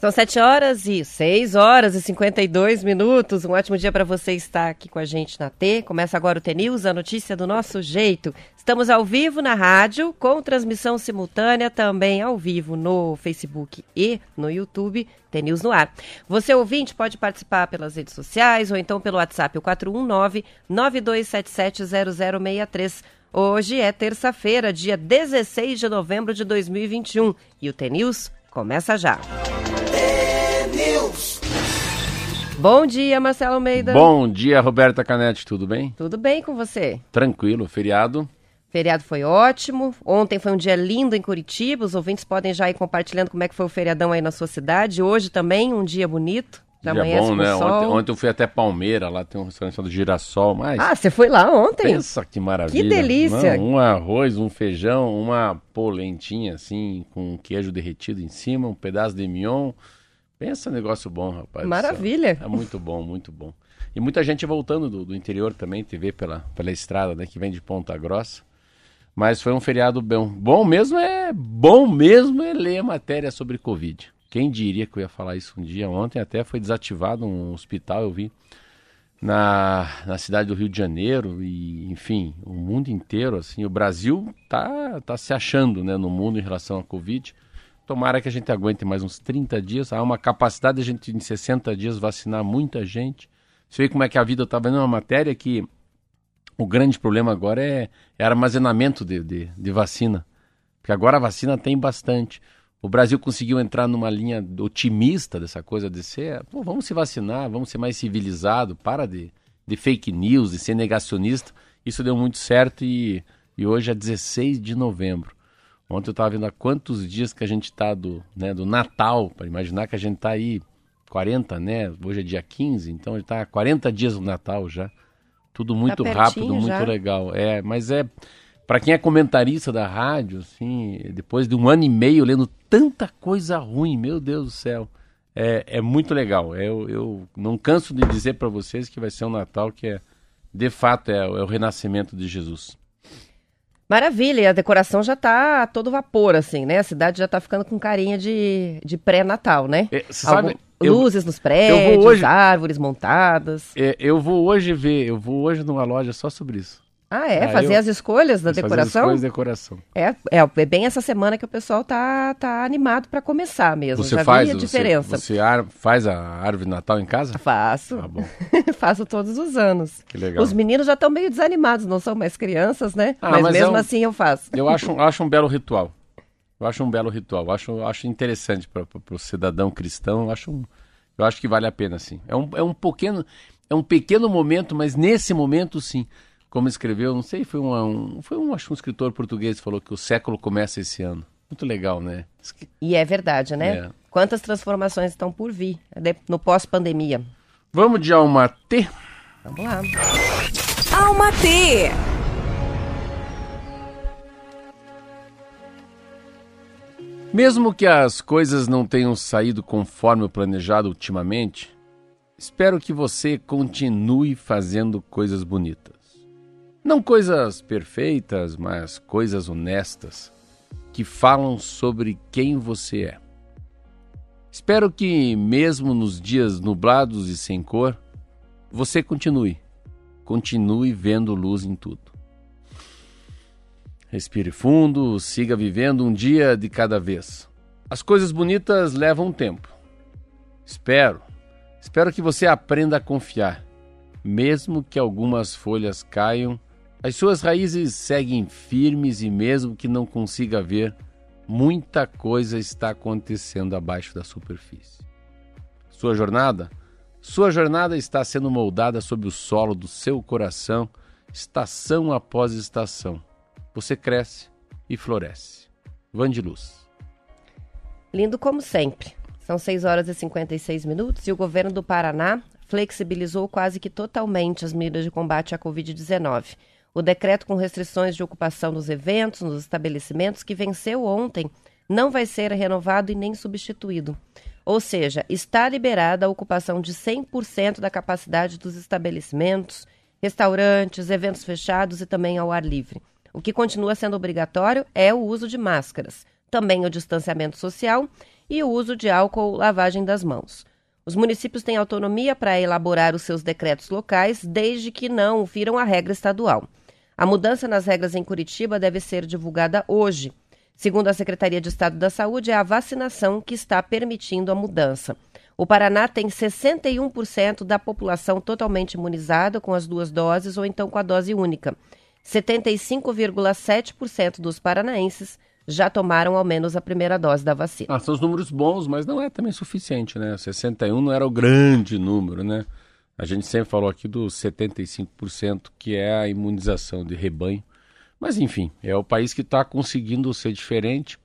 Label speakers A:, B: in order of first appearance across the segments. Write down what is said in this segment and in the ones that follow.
A: São 7 horas e 6 horas e 52 minutos. Um ótimo dia para você estar aqui com a gente na T. Começa agora o T-News, a notícia do nosso jeito. Estamos ao vivo na rádio, com transmissão simultânea também ao vivo no Facebook e no YouTube. T-News no ar. Você, ouvinte, pode participar pelas redes sociais ou então pelo WhatsApp, o 419-9277-0063. Hoje é terça-feira, dia 16 de novembro de 2021. E o T-News começa já. Bom dia, Marcelo Almeida.
B: Bom dia, Roberta Canete, tudo bem?
A: Tudo bem com você?
B: Tranquilo, feriado.
A: Feriado foi ótimo. Ontem foi um dia lindo em Curitiba. Os ouvintes podem já ir compartilhando como é que foi o feriadão aí na sua cidade. Hoje também um dia bonito.
B: Já dia bom, né? Ontem, ontem, eu fui até Palmeira, lá tem um restaurante chamado Girassol. Mas
A: ah, você foi lá ontem?
B: Pensa que maravilha.
A: Que delícia.
B: Um arroz, um feijão, uma polentinha assim, com queijo derretido em cima, um pedaço de mignon. Pensa negócio bom, rapaz.
A: Maravilha.
B: É muito bom, muito bom. E muita gente voltando do, do interior também, te vê pela, pela estrada, né? Que vem de Ponta Grossa. Mas foi um feriado bom. Bom mesmo é bom mesmo é ler a matéria sobre Covid. Quem diria que eu ia falar isso um dia? Ontem até foi desativado um hospital, eu vi, na, na cidade do Rio de Janeiro. E, enfim, o mundo inteiro, assim, o Brasil tá, tá se achando né, no mundo em relação à Covid. Tomara que a gente aguente mais uns 30 dias. Há uma capacidade de a gente, em 60 dias, vacinar muita gente. Você vê como é que a vida está vendo uma matéria que o grande problema agora é, é armazenamento de, de, de, vacina. Porque agora a vacina tem bastante. O Brasil conseguiu entrar numa linha otimista dessa coisa de ser, pô, vamos se vacinar, vamos ser mais civilizado, para de, de fake news, de ser negacionista. Isso deu muito certo e, e hoje é 16 de novembro. Ontem eu estava vendo há quantos dias que a gente está do, né, do Natal, para imaginar que a gente está aí 40, né? Hoje é dia 15, então ele está 40 dias do Natal já. Tudo tá muito tá rápido, muito já. legal. É, mas é para quem é comentarista da rádio, assim, depois de um ano e meio lendo tanta coisa ruim, meu Deus do céu. É, é muito legal. Eu, eu não canso de dizer para vocês que vai ser um Natal que é, de fato, é, é o renascimento de Jesus.
A: Maravilha, e a decoração já tá a todo vapor, assim, né? A cidade já tá ficando com carinha de, de pré-natal, né?
B: É, sabe, Algum,
A: eu, luzes nos prédios, hoje, árvores montadas.
B: É, eu vou hoje ver, eu vou hoje numa loja só sobre isso.
A: Ah, é? Ah, fazer eu, as escolhas da decoração? Fazer as
B: escolhas de decoração.
A: É, é, é bem essa semana que o pessoal tá, tá animado para começar mesmo.
B: Você
A: Já
B: faz
A: a diferença.
B: Você, você ar, faz a árvore de Natal em casa?
A: Faço.
B: Ah, bom.
A: Faço todos os anos.
B: Que legal.
A: Os meninos já estão meio desanimados, não são mais crianças, né? Ah, mas, mas, mesmo é um, assim eu faço.
B: Eu acho, acho um belo ritual. Eu acho um belo ritual. Eu acho, acho interessante para o cidadão cristão. Eu acho, um, eu acho que vale a pena, sim. É um, é um pequeno... É um pequeno momento, mas nesse momento, sim como escreveu, não sei, foi um, foi um, acho um escritor português que falou que o século começa esse ano. Muito legal, né?
A: E é verdade, né? É. Quantas transformações estão por vir no pós-pandemia?
B: Vamos de Alma T?
A: Vamos lá.
C: Alma T.
B: Mesmo que as coisas não tenham saído conforme o planejado ultimamente, espero que você continue fazendo coisas bonitas. Não coisas perfeitas, mas coisas honestas que falam sobre quem você é. Espero que, mesmo nos dias nublados e sem cor, você continue, continue vendo luz em tudo. Respire fundo, siga vivendo um dia de cada vez. As coisas bonitas levam tempo. Espero, espero que você aprenda a confiar, mesmo que algumas folhas caiam as suas raízes seguem firmes e, mesmo que não consiga ver, muita coisa está acontecendo abaixo da superfície. Sua jornada? Sua jornada está sendo moldada sob o solo do seu coração, estação após estação. Você cresce e floresce. Van de Luz.
A: Lindo como sempre. São 6 horas e 56 minutos e o governo do Paraná flexibilizou quase que totalmente as medidas de combate à Covid-19. O decreto com restrições de ocupação nos eventos, nos estabelecimentos, que venceu ontem, não vai ser renovado e nem substituído. Ou seja, está liberada a ocupação de 100% da capacidade dos estabelecimentos, restaurantes, eventos fechados e também ao ar livre. O que continua sendo obrigatório é o uso de máscaras, também o distanciamento social e o uso de álcool lavagem das mãos. Os municípios têm autonomia para elaborar os seus decretos locais, desde que não firam a regra estadual. A mudança nas regras em Curitiba deve ser divulgada hoje. Segundo a Secretaria de Estado da Saúde, é a vacinação que está permitindo a mudança. O Paraná tem 61% da população totalmente imunizada com as duas doses ou então com a dose única. 75,7% dos paranaenses já tomaram ao menos a primeira dose da vacina.
B: Ah, são os números bons, mas não é também suficiente, né? 61 não era o grande número, né? A gente sempre falou aqui dos 75%, que é a imunização de rebanho. Mas, enfim, é o país que está conseguindo ser diferente.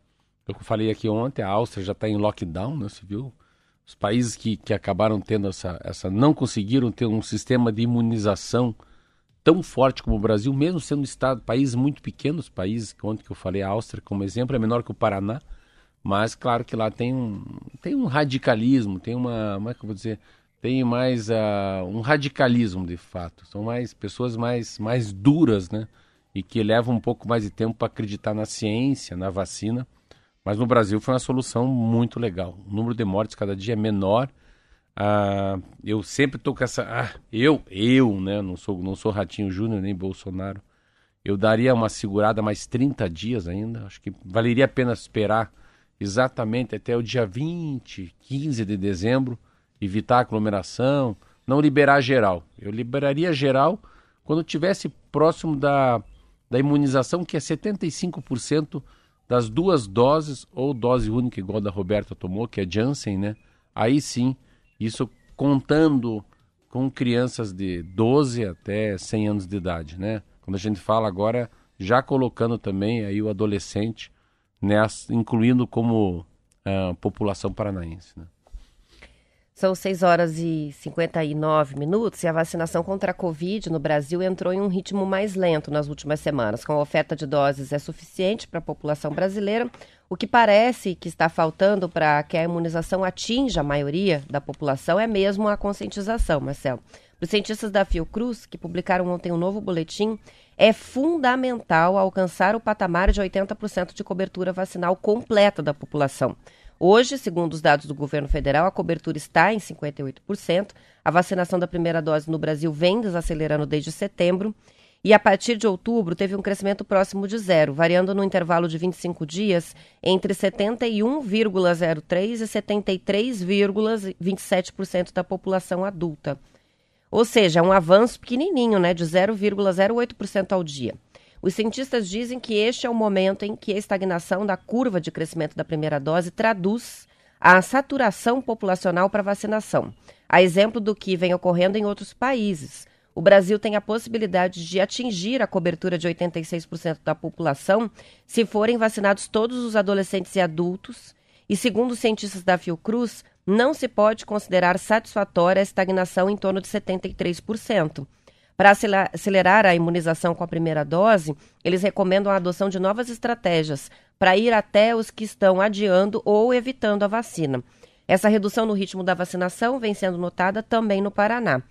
B: Eu falei aqui ontem, a Áustria já está em lockdown, né? Você viu? Os países que, que acabaram tendo essa, essa. não conseguiram ter um sistema de imunização tão forte como o Brasil, mesmo sendo um estado, países muito pequenos, países, ontem que eu falei, a Áustria como exemplo, é menor que o Paraná, mas claro que lá tem um, tem um radicalismo, tem uma. Como é que eu vou dizer? tem mais uh, um radicalismo de fato. São mais pessoas mais, mais duras, né? E que levam um pouco mais de tempo para acreditar na ciência, na vacina. Mas no Brasil foi uma solução muito legal. O número de mortes cada dia é menor. Uh, eu sempre tô com essa. Ah, eu, eu, né? Não sou, não sou Ratinho Júnior nem Bolsonaro. Eu daria uma segurada mais 30 dias ainda. Acho que valeria a pena esperar exatamente até o dia 20, 15 de dezembro evitar aglomeração, não liberar geral. Eu liberaria geral quando tivesse próximo da, da imunização, que é 75% das duas doses, ou dose única, igual a da Roberta tomou, que é Janssen, né? Aí sim, isso contando com crianças de 12 até 100 anos de idade, né? Quando a gente fala agora, já colocando também aí o adolescente, nessa, incluindo como uh, população paranaense, né?
A: São 6 horas e 59 minutos e a vacinação contra a Covid no Brasil entrou em um ritmo mais lento nas últimas semanas. Com a oferta de doses é suficiente para a população brasileira, o que parece que está faltando para que a imunização atinja a maioria da população é mesmo a conscientização, Marcelo. Para os cientistas da Fiocruz, que publicaram ontem um novo boletim, é fundamental alcançar o patamar de 80% de cobertura vacinal completa da população. Hoje, segundo os dados do governo federal, a cobertura está em 58%. A vacinação da primeira dose no Brasil vem desacelerando desde setembro. E a partir de outubro teve um crescimento próximo de zero, variando no intervalo de 25 dias entre 71,03% e 73,27% da população adulta. Ou seja, é um avanço pequenininho, né, de 0,08% ao dia. Os cientistas dizem que este é o momento em que a estagnação da curva de crescimento da primeira dose traduz a saturação populacional para vacinação, a exemplo do que vem ocorrendo em outros países. O Brasil tem a possibilidade de atingir a cobertura de 86% da população se forem vacinados todos os adolescentes e adultos, e segundo os cientistas da Fiocruz, não se pode considerar satisfatória a estagnação em torno de 73%. Para acelerar a imunização com a primeira dose, eles recomendam a adoção de novas estratégias para ir até os que estão adiando ou evitando a vacina. Essa redução no ritmo da vacinação vem sendo notada também no Paraná.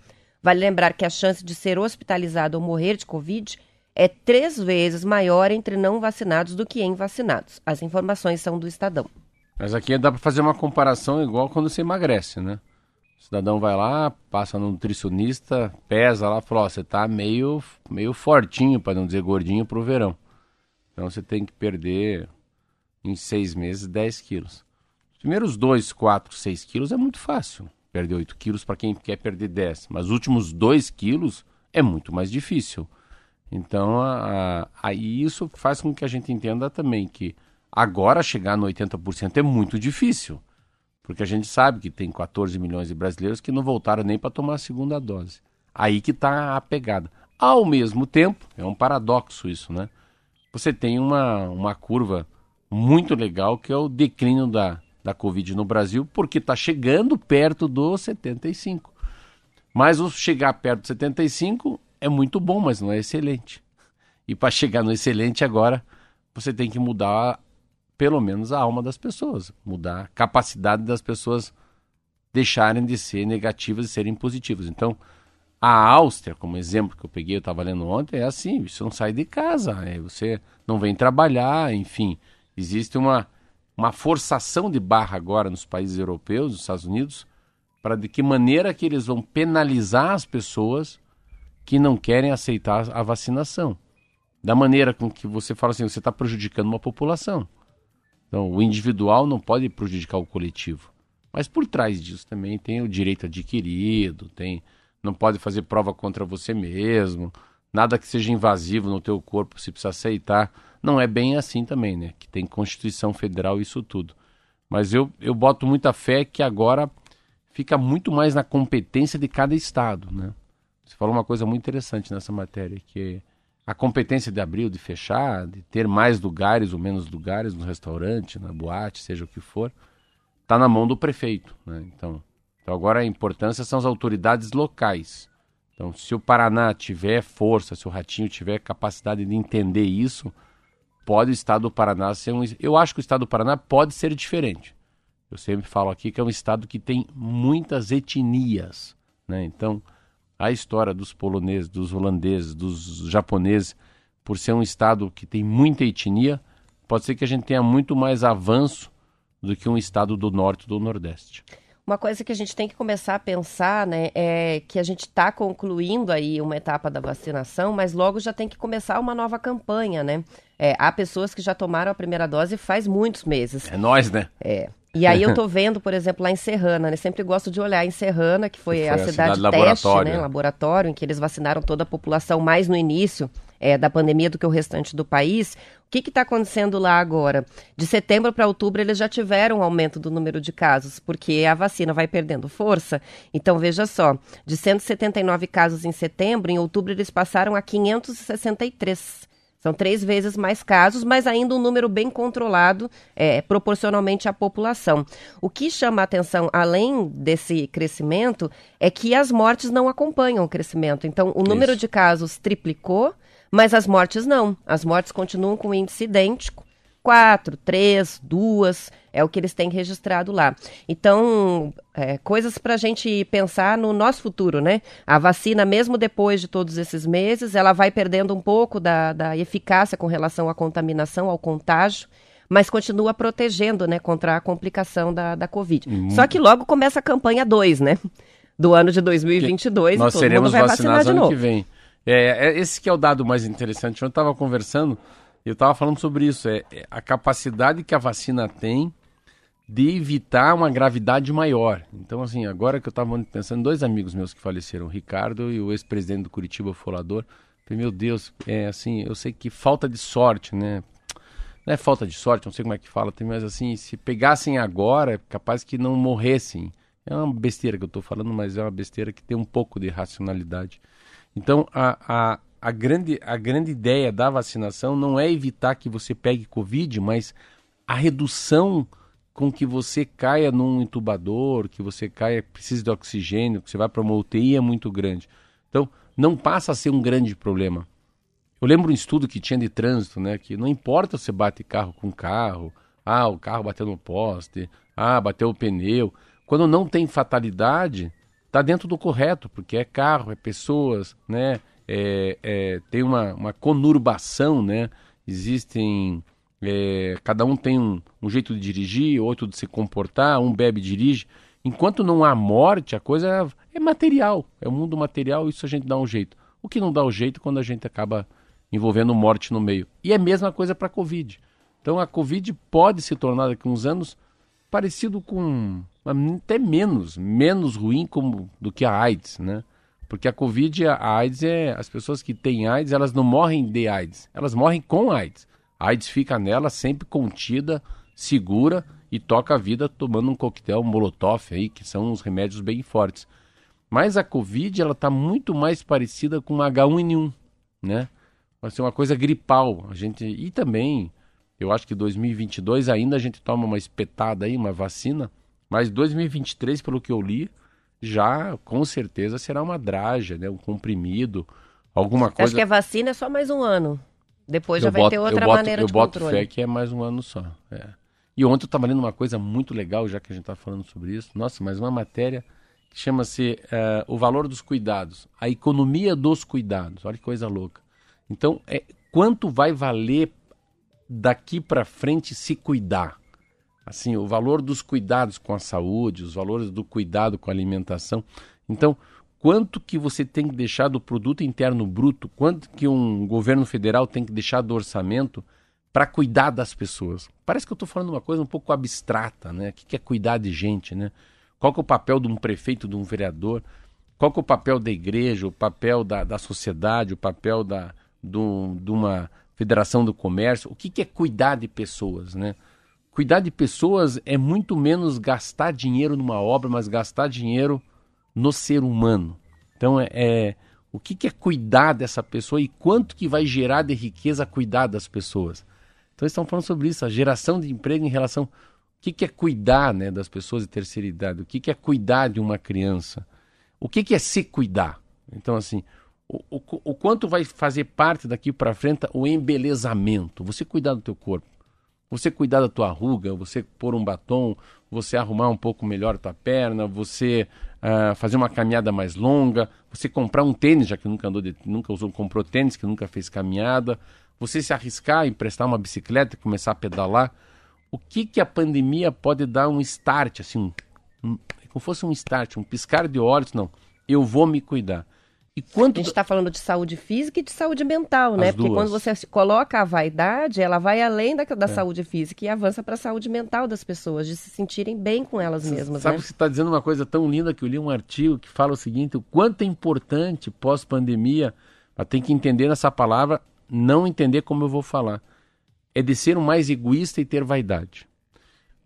A: Vale lembrar que a chance de ser hospitalizado ou morrer de Covid é três vezes maior entre não vacinados do que em vacinados. As informações são do Estadão.
B: Mas aqui dá para fazer uma comparação igual quando você emagrece, né? O cidadão vai lá, passa no nutricionista, pesa lá, fala, ó, você tá meio, meio fortinho, para não dizer gordinho, pro verão. Então você tem que perder em seis meses 10 quilos. Os primeiros 2, 4, 6 quilos é muito fácil. Perder 8 quilos para quem quer perder 10. Mas os últimos 2 quilos é muito mais difícil. Então, aí isso faz com que a gente entenda também que agora chegar no 80% é muito difícil. Porque a gente sabe que tem 14 milhões de brasileiros que não voltaram nem para tomar a segunda dose. Aí que está a pegada. Ao mesmo tempo, é um paradoxo isso, né? Você tem uma, uma curva muito legal que é o declínio da, da Covid no Brasil, porque está chegando perto do 75. Mas o chegar perto do 75 é muito bom, mas não é excelente. E para chegar no excelente agora, você tem que mudar pelo menos a alma das pessoas, mudar a capacidade das pessoas deixarem de ser negativas e serem positivas. Então, A Áustria, como exemplo que eu peguei, eu estava lendo ontem, é assim, você não sai de casa, é, você não vem trabalhar, enfim. Existe uma, uma forçação de barra agora nos países europeus, nos Estados Unidos, para de que maneira que eles vão penalizar as pessoas que não querem aceitar a vacinação. Da maneira com que você fala assim, você está prejudicando uma população. Então, o individual não pode prejudicar o coletivo. Mas por trás disso também tem o direito adquirido, tem não pode fazer prova contra você mesmo, nada que seja invasivo no teu corpo, se precisa aceitar. Não é bem assim também, né? Que tem Constituição Federal isso tudo. Mas eu, eu boto muita fé que agora fica muito mais na competência de cada estado, né? Você falou uma coisa muito interessante nessa matéria, que a competência de abrir ou de fechar, de ter mais lugares ou menos lugares no restaurante, na boate, seja o que for, está na mão do prefeito, né? Então, então agora a importância são as autoridades locais. Então, se o Paraná tiver força, se o Ratinho tiver capacidade de entender isso, pode o estado do Paraná ser um. Eu acho que o estado do Paraná pode ser diferente. Eu sempre falo aqui que é um estado que tem muitas etnias. Né? Então, a história dos poloneses, dos holandeses, dos japoneses, por ser um estado que tem muita etnia, pode ser que a gente tenha muito mais avanço do que um estado do norte ou do nordeste.
A: Uma coisa que a gente tem que começar a pensar, né, é que a gente está concluindo aí uma etapa da vacinação, mas logo já tem que começar uma nova campanha, né? É, há pessoas que já tomaram a primeira dose faz muitos meses.
B: É nós, né?
A: É. E aí eu tô vendo, por exemplo, lá em Serrana, né? Sempre gosto de olhar em Serrana, que foi, que foi a, a, cidade, cidade teste, laboratório. né? Laboratório, em que eles vacinaram toda a população mais no início é, da pandemia do que o restante do país. O que está acontecendo lá agora? De setembro para outubro, eles já tiveram um aumento do número de casos, porque a vacina vai perdendo força. Então, veja só: de 179 casos em setembro, em outubro eles passaram a 563. São três vezes mais casos, mas ainda um número bem controlado é, proporcionalmente à população. O que chama a atenção, além desse crescimento, é que as mortes não acompanham o crescimento. Então, o número Isso. de casos triplicou mas as mortes não. As mortes continuam com índice idêntico. Quatro, três, duas, é o que eles têm registrado lá. Então, é, coisas para a gente pensar no nosso futuro, né? A vacina, mesmo depois de todos esses meses, ela vai perdendo um pouco da, da eficácia com relação à contaminação, ao contágio mas continua protegendo, né, contra a complicação da, da Covid. Só que logo começa a campanha 2, né, do ano de 2022
B: Nós e seremos de novo. que vem. É, é, esse que é o dado mais interessante. Eu estava conversando, eu estava falando sobre isso. É, é, a capacidade que a vacina tem de evitar uma gravidade maior. Então, assim, agora que eu estava pensando, dois amigos meus que faleceram, o Ricardo e o ex-presidente do Curitiba Folador, meu Deus, é assim, eu sei que falta de sorte, né? Não é falta de sorte, não sei como é que fala, mas assim, se pegassem agora, é capaz que não morressem. É uma besteira que eu estou falando, mas é uma besteira que tem um pouco de racionalidade. Então, a, a, a, grande, a grande ideia da vacinação não é evitar que você pegue Covid, mas a redução com que você caia num intubador, que você caia, precise de oxigênio, que você vai para uma UTI é muito grande. Então, não passa a ser um grande problema. Eu lembro um estudo que tinha de trânsito, né? Que não importa se você bate carro com carro, ah, o carro bateu no poste, ah, bateu o pneu. Quando não tem fatalidade, está dentro do correto, porque é carro, é pessoas, né? É, é, tem uma, uma conurbação, né? Existem. É, cada um tem um, um, jeito de dirigir, outro de se comportar, um bebe e dirige. Enquanto não há morte, a coisa é, material, é o mundo material, isso a gente dá um jeito. O que não dá o um jeito quando a gente acaba envolvendo morte no meio. E é a mesma coisa para a Covid. Então a Covid pode se tornar daqui a uns anos parecido com até menos, menos ruim como do que a AIDS, né? Porque a Covid, a AIDS é as pessoas que têm AIDS, elas não morrem de AIDS, elas morrem com AIDS. A AIDS fica nela sempre contida, segura e toca a vida tomando um coquetel Molotov aí, que são uns remédios bem fortes. Mas a Covid, ela tá muito mais parecida com H1N1, né? Vai ser uma coisa gripal. A gente e também eu acho que 2022 ainda a gente toma uma espetada aí, uma vacina, mas 2023, pelo que eu li, já com certeza será uma draga, né, um comprimido, alguma coisa.
A: Acho que a vacina é só mais um ano. Depois eu já vai ter outra
B: boto,
A: maneira
B: eu
A: de
B: boto
A: controle.
B: fé que é mais um ano só. É. E ontem eu estava lendo uma coisa muito legal, já que a gente está falando sobre isso. Nossa, mas uma matéria que chama-se uh, O Valor dos Cuidados, a economia dos cuidados. Olha que coisa louca. Então, é quanto vai valer daqui para frente se cuidar? Assim, o valor dos cuidados com a saúde, os valores do cuidado com a alimentação. Então, quanto que você tem que deixar do produto interno bruto, quanto que um governo federal tem que deixar do orçamento para cuidar das pessoas. Parece que eu estou falando uma coisa um pouco abstrata, né? O que é cuidar de gente, né? Qual que é o papel de um prefeito, de um vereador? Qual que é o papel da igreja, o papel da, da sociedade, o papel da, do, de uma federação do comércio? O que, que é cuidar de pessoas, né? Cuidar de pessoas é muito menos gastar dinheiro numa obra, mas gastar dinheiro no ser humano. Então é, é o que, que, é cuidar dessa pessoa e quanto que vai gerar de riqueza cuidar das pessoas. Então estão falando sobre isso, a geração de emprego em relação o que, que é cuidar né, das pessoas de terceira idade, o que, que é cuidar de uma criança, o que, que é se cuidar. Então assim, o, o, o quanto vai fazer parte daqui para frente o embelezamento, você cuidar do teu corpo você cuidar da tua ruga, você pôr um batom, você arrumar um pouco melhor a tua perna, você uh, fazer uma caminhada mais longa, você comprar um tênis, já que nunca andou, de, nunca usou, comprou tênis, que nunca fez caminhada, você se arriscar, emprestar uma bicicleta e começar a pedalar. O que que a pandemia pode dar um start, assim, um, um, como fosse um start, um piscar de olhos, não, eu vou me cuidar.
A: E quanto... A gente está falando de saúde física e de saúde mental, né? As Porque duas. quando você coloca a vaidade, ela vai além da, da é. saúde física e avança para a saúde mental das pessoas, de se sentirem bem com elas mesmas.
B: Sabe
A: né?
B: que você está dizendo uma coisa tão linda que eu li um artigo que fala o seguinte: o quanto é importante pós-pandemia, tem que entender essa palavra, não entender como eu vou falar. É de ser o mais egoísta e ter vaidade.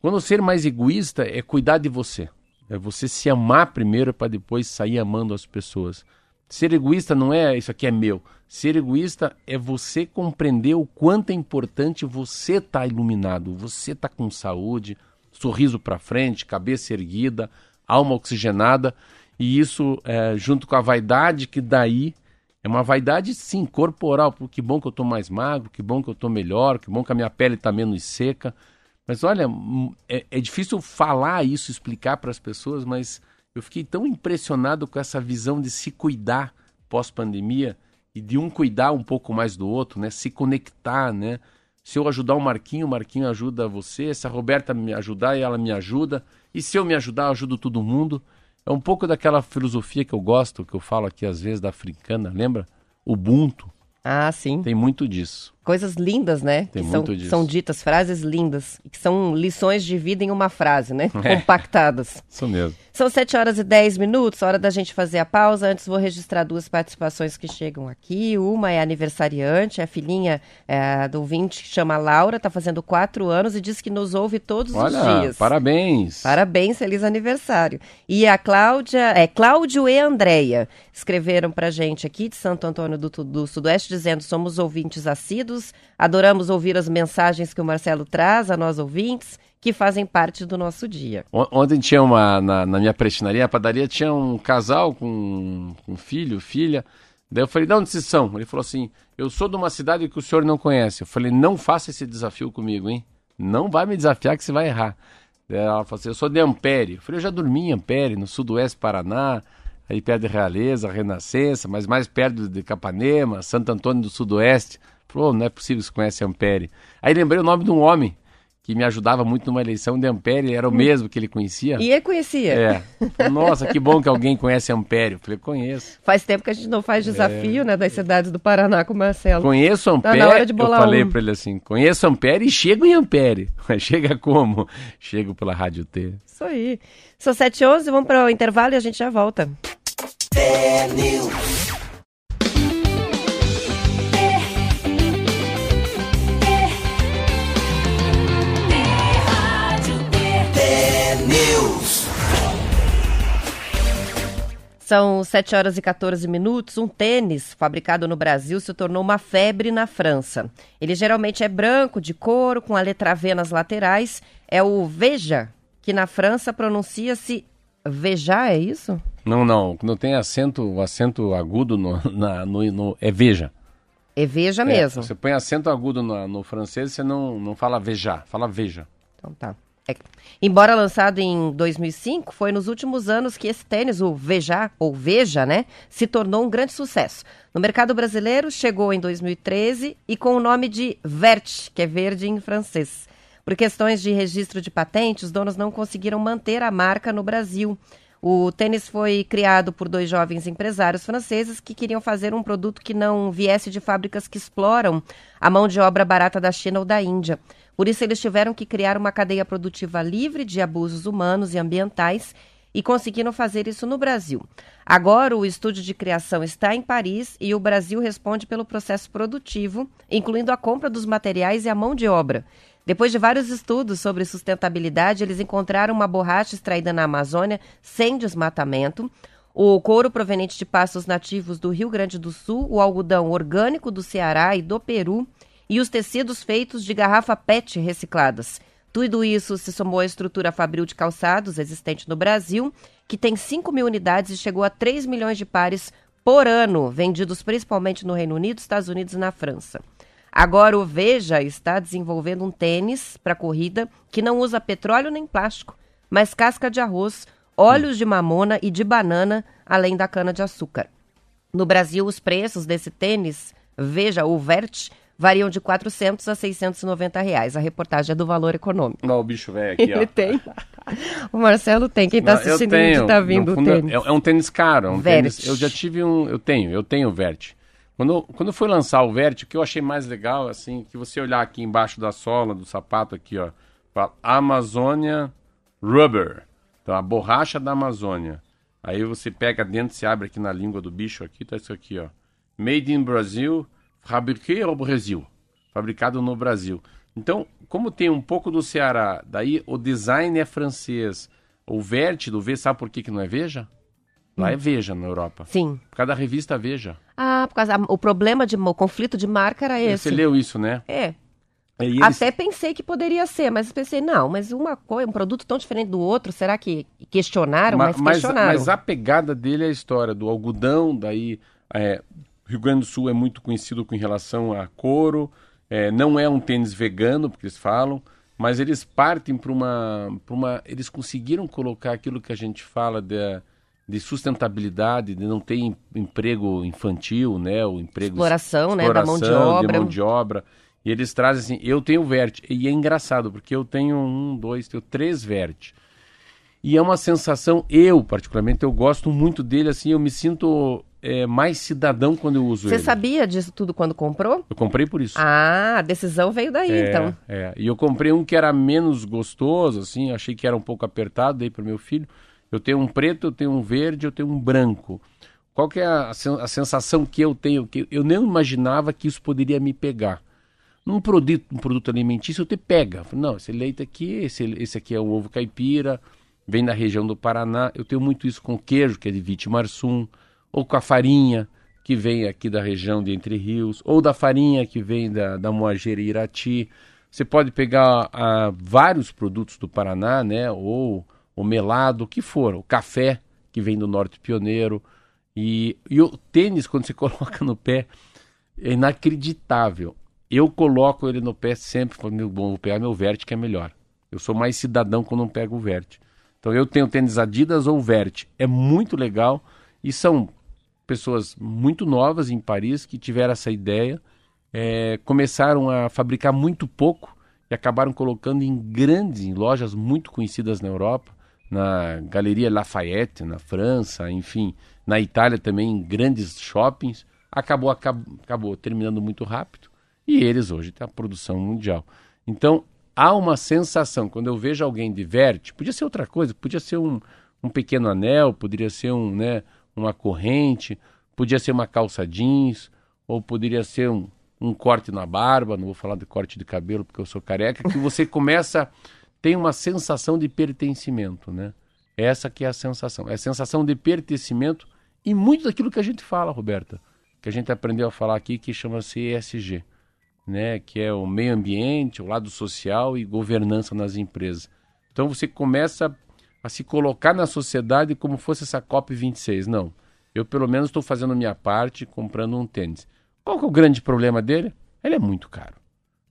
B: Quando ser mais egoísta é cuidar de você. É você se amar primeiro para depois sair amando as pessoas. Ser egoísta não é isso aqui é meu. Ser egoísta é você compreender o quanto é importante você estar tá iluminado, você estar tá com saúde, sorriso para frente, cabeça erguida, alma oxigenada, e isso é, junto com a vaidade que daí é uma vaidade sim corporal, que bom que eu estou mais magro, que bom que eu estou melhor, que bom que a minha pele está menos seca. Mas olha, hum, é, é difícil falar isso, explicar para as pessoas, mas eu fiquei tão impressionado com essa visão de se cuidar pós-pandemia e de um cuidar um pouco mais do outro, né? Se conectar, né? Se eu ajudar o Marquinho, o Marquinho ajuda você. Se a Roberta me ajudar, ela me ajuda. E se eu me ajudar, eu ajudo todo mundo. É um pouco daquela filosofia que eu gosto, que eu falo aqui às vezes da africana, lembra? Ubuntu.
A: Ah, sim.
B: Tem muito disso.
A: Coisas lindas, né?
B: Tem
A: que são, são ditas, frases lindas, que são lições de vida em uma frase, né? É. Compactadas.
B: Isso mesmo.
A: São 7 horas e 10 minutos, hora da gente fazer a pausa. Antes vou registrar duas participações que chegam aqui. Uma é aniversariante, é a filhinha é, do ouvinte que chama Laura, está fazendo 4 anos e diz que nos ouve todos
B: Olha,
A: os dias.
B: Parabéns.
A: Parabéns, feliz aniversário. E a Cláudia, é Cláudio e Andréia, escreveram pra gente aqui de Santo Antônio do, do Sudoeste, dizendo: somos ouvintes assíduos, adoramos ouvir as mensagens que o Marcelo traz a nós ouvintes que fazem parte do nosso dia.
B: Ontem tinha uma, na, na minha prestinaria, a padaria, tinha um casal com um filho, filha. Daí eu falei, de onde vocês são? Ele falou assim, eu sou de uma cidade que o senhor não conhece. Eu falei, não faça esse desafio comigo, hein? Não vai me desafiar que você vai errar. Daí ela falou assim, eu sou de Ampere. Eu falei, eu já dormi em Ampere, no sudoeste Paraná, aí perto de Realeza, Renascença, mas mais perto de Capanema, Santo Antônio do Sudoeste. Falou, não é possível que você conhece Ampere. Aí lembrei o nome de um homem que me ajudava muito numa eleição de Ampere, era o hum. mesmo que ele conhecia.
A: E ele conhecia.
B: É. Nossa, que bom que alguém conhece Ampere. Eu falei, conheço.
A: Faz tempo que a gente não faz desafio, é. né, das cidades do Paraná com o Marcelo.
B: Conheço Ampere. Tá na hora de bolar eu falei um. para ele assim, conheço Ampere e chego em Ampere. Mas chega como? Chego pela Rádio T.
A: Isso aí. São 7 h vamos para o intervalo e a gente já volta. São 7 horas e 14 minutos. Um tênis fabricado no Brasil se tornou uma febre na França. Ele geralmente é branco, de couro, com a letra V nas laterais. É o Veja, que na França pronuncia-se Veja, é isso?
B: Não, não. Não tem acento, acento agudo no, na, no, no é Veja.
A: É Veja é, mesmo.
B: Você põe acento agudo no, no francês, você não, não fala Veja, fala Veja.
A: Então tá. É. Embora lançado em 2005, foi nos últimos anos que esse tênis, o Veja, ou Veja, né, se tornou um grande sucesso. No mercado brasileiro, chegou em 2013 e com o nome de Vert, que é verde em francês. Por questões de registro de patente, os donos não conseguiram manter a marca no Brasil. O tênis foi criado por dois jovens empresários franceses que queriam fazer um produto que não viesse de fábricas que exploram a mão de obra barata da China ou da Índia. Por isso, eles tiveram que criar uma cadeia produtiva livre de abusos humanos e ambientais e conseguiram fazer isso no Brasil. Agora, o estúdio de criação está em Paris e o Brasil responde pelo processo produtivo, incluindo a compra dos materiais e a mão de obra. Depois de vários estudos sobre sustentabilidade, eles encontraram uma borracha extraída na Amazônia sem desmatamento, o couro proveniente de pastos nativos do Rio Grande do Sul, o algodão orgânico do Ceará e do Peru e os tecidos feitos de garrafa PET recicladas. Tudo isso se somou à estrutura fabril de calçados existente no Brasil, que tem 5 mil unidades e chegou a 3 milhões de pares por ano, vendidos principalmente no Reino Unido, Estados Unidos e na França. Agora o Veja está desenvolvendo um tênis para corrida que não usa petróleo nem plástico, mas casca de arroz, óleos de mamona e de banana, além da cana de açúcar. No Brasil, os preços desse tênis, Veja, o Vert, variam de 400 a 690 reais. A reportagem é do Valor Econômico.
B: Não, o bicho velho aqui, ó.
A: Ele tem. O Marcelo tem. Quem está assistindo está vindo o
B: é,
A: tênis.
B: é, um tênis caro. é Um tênis, eu já tive um... Eu tenho, eu tenho o Vert. Quando, quando foi lançar o Vert, o que eu achei mais legal, assim, que você olhar aqui embaixo da sola do sapato aqui, ó, fala Amazônia Rubber. Então, a borracha da Amazônia. Aí você pega dentro, se abre aqui na língua do bicho aqui, tá isso aqui, ó. Made in Brazil, fabriqué au Brasil. Fabricado no Brasil. Então, como tem um pouco do Ceará, daí o design é francês. O Vert do V, sabe por que, que não é Veja? Lá é Veja na Europa.
A: Sim.
B: Por causa da revista Veja.
A: Ah, por causa o problema de o conflito de marca era esse.
B: Você leu isso, né?
A: É.
B: Eles-
A: Até pensei que poderia ser, mas pensei, não, mas uma coisa, um produto tão diferente do outro, será que questionaram?
B: Ma-
A: Mas,
B: mas,
A: questionaram.
B: mas a pegada dele é a história do algodão, daí é, Rio Grande do Sul é muito conhecido com relação a couro, é, não é um tênis vegano, porque eles falam, mas eles partem para uma, pra uma... Eles conseguiram colocar aquilo que a gente fala de, de sustentabilidade, de não ter em- emprego infantil, né? O emprego
A: Exploração, né, da mão de
B: exploração,
A: obra.
B: mão de obra. E eles trazem assim, eu tenho Vert. E é engraçado, porque eu tenho um, dois, tenho três Vert. E é uma sensação, eu particularmente, eu gosto muito dele, assim, eu me sinto é, mais cidadão quando eu uso
A: Você
B: ele.
A: sabia disso tudo quando comprou?
B: Eu comprei por isso.
A: Ah, a decisão veio daí,
B: é,
A: então.
B: é. E eu comprei um que era menos gostoso, assim, achei que era um pouco apertado, dei para meu filho. Eu tenho um preto, eu tenho um verde, eu tenho um branco. Qual que é a, a sensação que eu tenho? Que eu nem imaginava que isso poderia me pegar. Num produto, um produto alimentício, eu te pega. Não, esse leite aqui, esse, esse aqui é o ovo caipira, vem da região do Paraná. Eu tenho muito isso com queijo, que é de Vitimarsum, ou com a farinha, que vem aqui da região de Entre Rios, ou da farinha que vem da, da Moageira e Irati. Você pode pegar ah, vários produtos do Paraná, né? Ou o melado, o que for, o café, que vem do Norte Pioneiro. E, e o tênis, quando você coloca no pé, é inacreditável. Eu coloco ele no pé sempre, meu, bom, vou pegar meu Vert que é melhor. Eu sou mais cidadão quando não pego o Vert. Então eu tenho tênis Adidas ou Vert. É muito legal e são pessoas muito novas em Paris que tiveram essa ideia, é, começaram a fabricar muito pouco e acabaram colocando em grandes, em lojas muito conhecidas na Europa, na Galeria Lafayette, na França, enfim, na Itália também, em grandes shoppings. Acabou, acabou, acabou terminando muito rápido e eles hoje têm a produção mundial. Então há uma sensação, quando eu vejo alguém de verte, podia ser outra coisa, podia ser um, um pequeno anel, poderia ser um, né, uma corrente, podia ser uma calça jeans, ou poderia ser um, um corte na barba, não vou falar de corte de cabelo porque eu sou careca, que você começa, tem uma sensação de pertencimento, né? Essa que é a sensação, é a sensação de pertencimento e muito daquilo que a gente fala, Roberta, que a gente aprendeu a falar aqui, que chama-se ESG, né? Que é o meio ambiente, o lado social e governança nas empresas. Então você começa a se colocar na sociedade como fosse essa COP26. Não. Eu, pelo menos, estou fazendo minha parte comprando um tênis. Qual que é o grande problema dele? Ele é muito caro.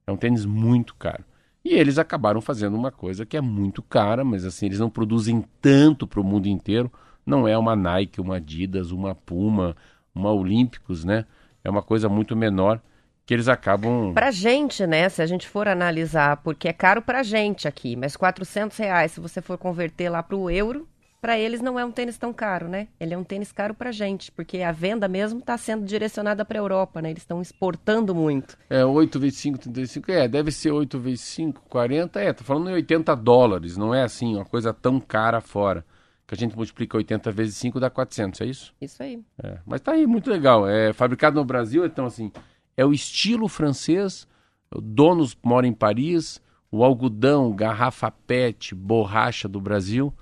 B: É um tênis muito caro. E eles acabaram fazendo uma coisa que é muito cara, mas assim, eles não produzem tanto para o mundo inteiro. Não é uma Nike, uma Adidas, uma Puma, uma Olímpicos, né? É uma coisa muito menor que eles acabam.
A: Pra gente, né? Se a gente for analisar, porque é caro pra gente aqui, mas 400 reais, se você for converter lá pro euro, para eles não é um tênis tão caro, né? Ele é um tênis caro pra gente, porque a venda mesmo está sendo direcionada para a Europa, né? Eles estão exportando muito.
B: É, 8 vezes 5, 35, é, deve ser 8 vezes 5, 40, é, tô falando em 80 dólares, não é assim, uma coisa tão cara fora. Que a gente multiplica 80 vezes 5 dá 400, é isso?
A: Isso aí.
B: É, mas tá aí, muito legal. É fabricado no Brasil, então assim, é o estilo francês, donos moram em Paris, o algodão, garrafa PET, borracha do Brasil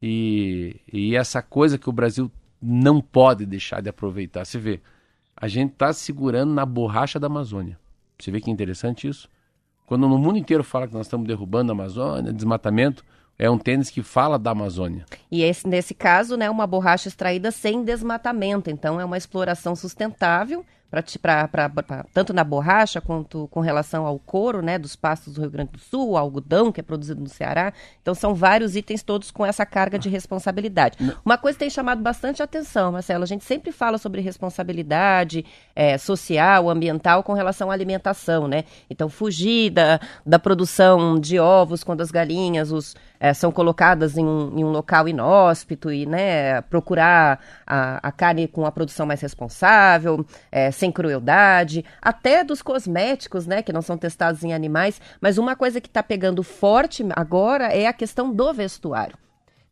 B: e, e essa coisa que o Brasil não pode deixar de aproveitar. Você vê, a gente está segurando na borracha da Amazônia. Você vê que interessante isso? Quando no mundo inteiro fala que nós estamos derrubando a Amazônia, desmatamento, é um tênis que fala da Amazônia.
A: E esse, nesse caso, né, uma borracha extraída sem desmatamento. Então, é uma exploração sustentável pra, pra, pra, tanto na borracha quanto com relação ao couro, né, dos pastos do Rio Grande do Sul, o algodão que é produzido no Ceará. Então são vários itens todos com essa carga de responsabilidade. Uma coisa que tem chamado bastante atenção, Marcelo, a gente sempre fala sobre responsabilidade é, social, ambiental com relação à alimentação, né? Então fugir da, da produção de ovos quando as galinhas os, é, são colocadas em um, em um, local inóspito e, né, procurar a, a carne com a produção mais responsável, é, sem crueldade, até dos cosméticos, né, que não são testados em animais. Mas uma coisa que está pegando forte agora é a questão do vestuário.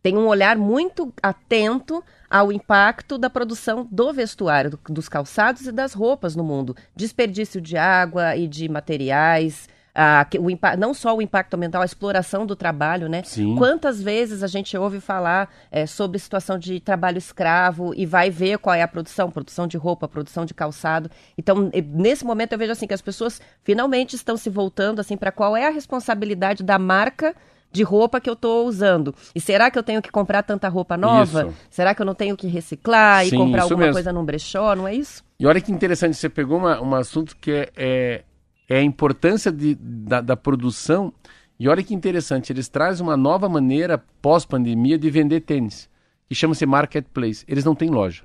A: Tem um olhar muito atento ao impacto da produção do vestuário, do, dos calçados e das roupas no mundo. Desperdício de água e de materiais, a, o, não só o impacto ambiental, a exploração do trabalho, né?
B: Sim.
A: Quantas vezes a gente ouve falar é, sobre situação de trabalho escravo e vai ver qual é a produção, produção de roupa, produção de calçado. Então, nesse momento eu vejo assim que as pessoas finalmente estão se voltando assim para qual é a responsabilidade da marca de roupa que eu estou usando. E será que eu tenho que comprar tanta roupa nova?
B: Isso.
A: Será que eu não tenho que reciclar
B: Sim,
A: e comprar alguma
B: mesmo.
A: coisa num brechó? Não é isso?
B: E olha que interessante, você pegou uma, um assunto que é, é é a importância de, da, da, produção. E olha que interessante, eles trazem uma nova maneira pós-pandemia de vender tênis, que chama-se marketplace. Eles não têm loja.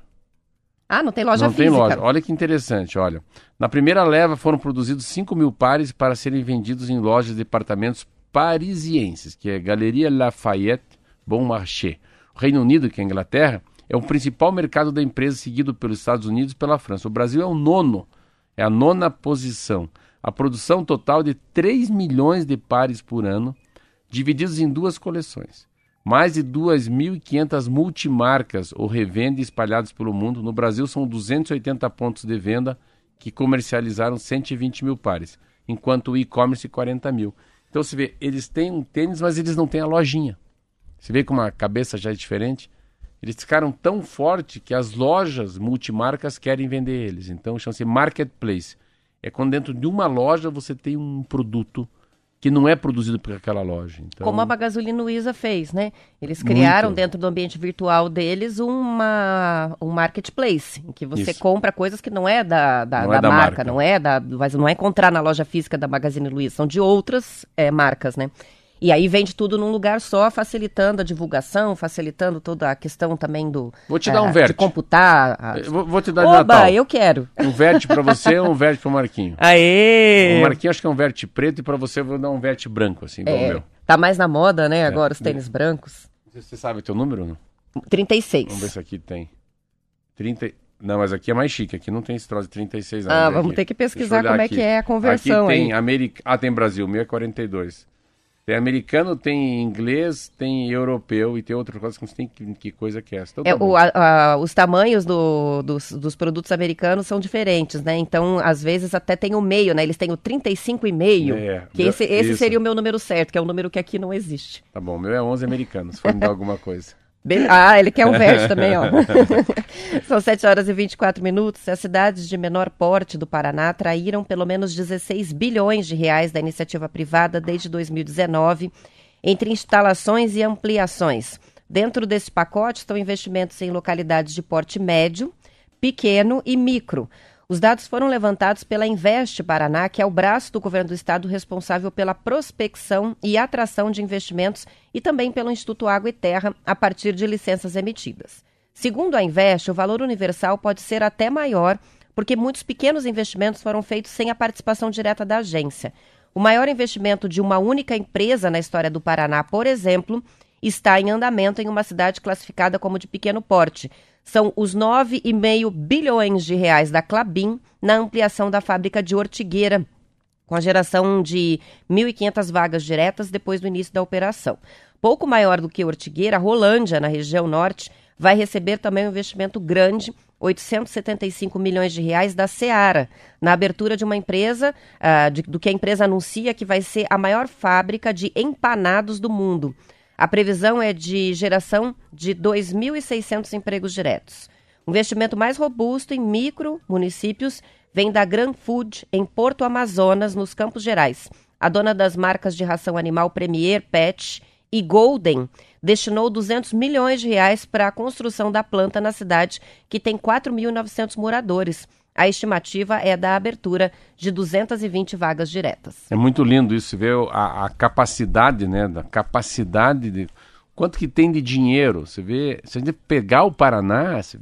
A: Ah, não tem loja
B: não
A: física.
B: Não tem loja. Olha que interessante, olha. Na primeira leva foram produzidos 5 mil pares para serem vendidos em lojas de departamentos parisienses, que é Galeria Lafayette Bon Marché. O Reino Unido, que é a Inglaterra, é o principal mercado da empresa, seguido pelos Estados Unidos e pela França. O Brasil é o nono, é a nona posição a produção total de 3 milhões de pares por ano, divididos em duas coleções. Mais de 2.500 multimarcas ou revenda espalhados pelo mundo. No Brasil, são 280 pontos de venda que comercializaram 120 mil pares, enquanto o e-commerce 40 mil. Então você vê, eles têm um tênis, mas eles não têm a lojinha. Você vê como a cabeça já é diferente? Eles ficaram tão forte que as lojas multimarcas querem vender eles. Então chama-se marketplace. É quando dentro de uma loja você tem um produto que não é produzido por aquela loja. Então...
A: Como a Magazine Luiza fez, né? Eles criaram Muito. dentro do ambiente virtual deles uma, um marketplace, em que você Isso. compra coisas que não é da, da,
B: não
A: da,
B: é da
A: marca,
B: marca,
A: não é da, mas não é encontrar na loja física da Magazine Luiza, são de outras é, marcas, né? E aí vende tudo num lugar só, facilitando a divulgação, facilitando toda a questão também do.
B: Vou te dar um verde.
A: De computar. A...
B: Vou, vou, te dar
A: Oba,
B: de Natal.
A: eu quero.
B: Um verde para você e um verde para o Marquinho.
A: Aê!
B: O Marquinho acho que é um verde preto e para você eu vou dar um verde branco, assim, igual
A: é,
B: o meu.
A: Tá mais na moda, né, agora, os tênis brancos.
B: Você sabe o teu número não?
A: 36.
B: Vamos ver se aqui tem. 30. Não, mas aqui é mais chique, aqui não tem esse troço de 36
A: anos. Ah, vamos aqui. ter que pesquisar como
B: aqui.
A: é que é a conversão
B: aqui tem
A: aí.
B: America... Ah, tem Brasil, 642. Tem americano, tem inglês, tem europeu e tem outra coisa que não tem que, que coisa que é essa. Então,
A: é,
B: tá
A: o, a, a, os tamanhos do, dos, dos, produtos americanos são diferentes, né? Então, às vezes até tem o meio, né? Eles têm o 35,5,
B: é,
A: que esse, esse seria o meu número certo, que é um número que aqui não existe.
B: Tá bom, o meu é 11 americanos, se for me dar alguma coisa.
A: Ah, ele quer um verde também, ó. São 7 horas e 24 minutos. As cidades de menor porte do Paraná atraíram pelo menos 16 bilhões de reais da iniciativa privada desde 2019, entre instalações e ampliações. Dentro desse pacote estão investimentos em localidades de porte médio, pequeno e micro. Os dados foram levantados pela Investe Paraná, que é o braço do governo do estado responsável pela prospecção e atração de investimentos, e também pelo Instituto Água e Terra, a partir de licenças emitidas. Segundo a Investe, o valor universal pode ser até maior, porque muitos pequenos investimentos foram feitos sem a participação direta da agência. O maior investimento de uma única empresa na história do Paraná, por exemplo, está em andamento em uma cidade classificada como de pequeno porte, são os 9,5 bilhões de reais da Clabin na ampliação da fábrica de Ortigueira, com a geração de 1.500 vagas diretas depois do início da operação. Pouco maior do que Ortigueira, Rolândia, na região norte, vai receber também um investimento grande, 875 milhões de reais da Seara, na abertura de uma empresa, uh, de, do que a empresa anuncia que vai ser a maior fábrica de empanados do mundo. A previsão é de geração de 2.600 empregos diretos. O investimento mais robusto em micro municípios vem da Gran Food, em Porto Amazonas, nos Campos Gerais. A dona das marcas de ração animal Premier, Pet e Golden destinou 200 milhões de reais para a construção da planta na cidade, que tem 4.900 moradores. A estimativa é da abertura de 220 vagas diretas.
B: É muito lindo isso, ver a, a capacidade, né? Da capacidade de. Quanto que tem de dinheiro? Você vê, se a gente pegar o Paraná, se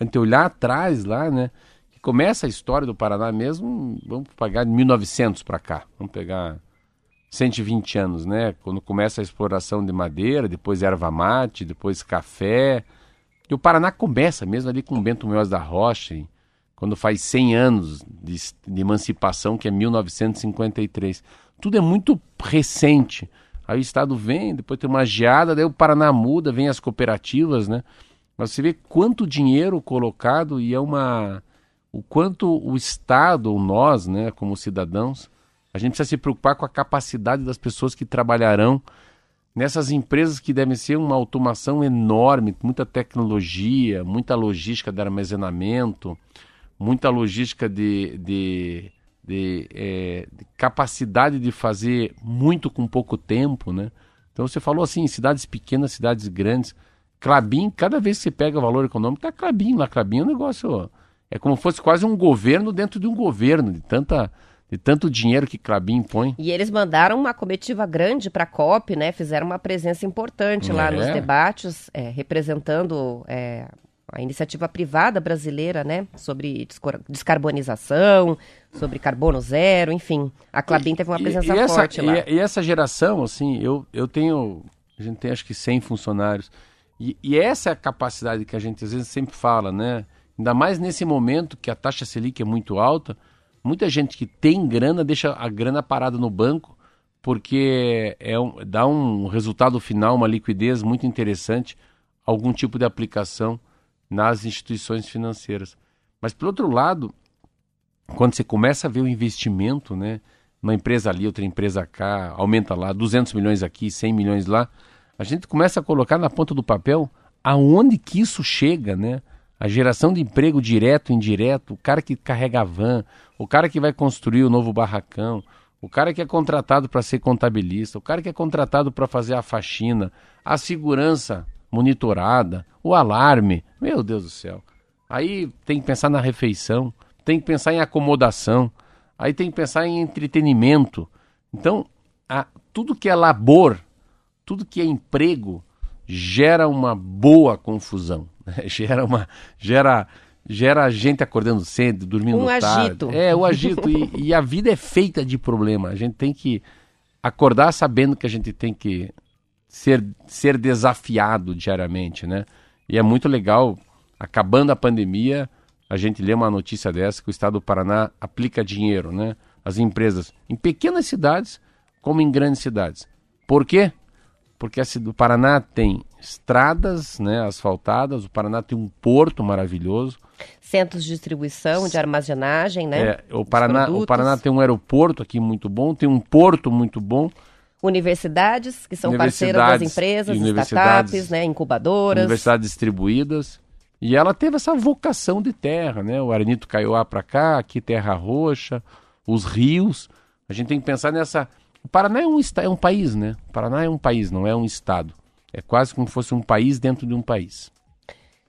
B: a gente olhar atrás lá, né? Que começa a história do Paraná mesmo, vamos pagar de 1900 para cá. Vamos pegar 120 anos, né? Quando começa a exploração de madeira, depois erva mate, depois café. E o Paraná começa mesmo ali com Bento Munhoz da Rocha, hein? Quando faz 100 anos de, de, emancipação, que é 1953. Tudo é muito recente. Aí o Estado vem, depois tem uma geada, daí o Paraná muda, vem as cooperativas, né? Mas você vê quanto dinheiro colocado e é uma... O quanto o Estado, ou nós, né, como cidadãos, a gente precisa se preocupar com a capacidade das pessoas que trabalharão nessas empresas que devem ser uma automação enorme, muita tecnologia, muita logística de armazenamento, muita logística de, de, de, é, de, capacidade de fazer muito com pouco tempo, né? Então você falou assim, cidades pequenas, cidades grandes. Clabin, cada vez que você pega o valor econômico, tá Clabin lá. Clabin é um negócio. É como se fosse quase um governo dentro de um governo, de tanta. De tanto dinheiro que Clabin põe.
A: E eles mandaram uma comitiva grande para a COP, né? Fizeram uma presença importante lá é. nos debates, é, representando é, a iniciativa privada brasileira, né, sobre descarbonização, sobre carbono zero, enfim. A Clabin teve uma presença e, e essa, forte lá.
B: E, e, essa geração, assim, eu, eu tenho, a gente tem acho que 100 funcionários, e, e essa é a capacidade que a gente às vezes sempre fala, né, ainda mais nesse momento que a taxa Selic é muito alta, muita gente que tem grana deixa a grana parada no banco, porque é um, dá um resultado final, uma liquidez muito interessante, algum tipo de aplicação nas instituições financeiras. Mas, por outro lado, quando você começa a ver o investimento, né? Uma empresa ali, outra empresa cá, aumenta lá, 200 milhões aqui, 100 milhões lá, a gente começa a colocar na ponta do papel aonde que isso chega, né? A geração de emprego direto, indireto, o cara que carrega a van, o cara que vai construir o novo barracão, o cara que é contratado para ser contabilista, o cara que é contratado para fazer a faxina, a segurança monitorada, o alarme. Meu Deus do céu. Aí tem que pensar na refeição, tem que pensar em acomodação, aí tem que pensar em entretenimento. Então, a, tudo que é labor, tudo que é emprego, gera uma boa confusão. Né? Gera uma. Gera, gera gente acordando cedo, dormindo um tarde. Agito. É, o agito. e, e a vida é feita de problema. A gente tem que acordar sabendo que a gente tem que ser, ser desafiado diariamente, né? E é muito legal, acabando a pandemia, a gente lê uma notícia dessa que o Estado do Paraná aplica dinheiro, né? As empresas em pequenas cidades como em grandes cidades. Por quê? Porque o Paraná tem estradas né, asfaltadas, o Paraná tem um porto maravilhoso.
A: Centros de distribuição, de armazenagem, né?
B: É, o, Paraná, o Paraná tem um aeroporto aqui muito bom, tem um porto muito bom.
A: Universidades, que são parceiras das empresas, startups, né, incubadoras.
B: Universidades distribuídas. E ela teve essa vocação de terra, né? O Arenito Caiuá para cá, aqui Terra Roxa, os rios. A gente tem que pensar nessa. O Paraná é um, é um país, né? O Paraná é um país, não é um estado. É quase como se fosse um país dentro de um país.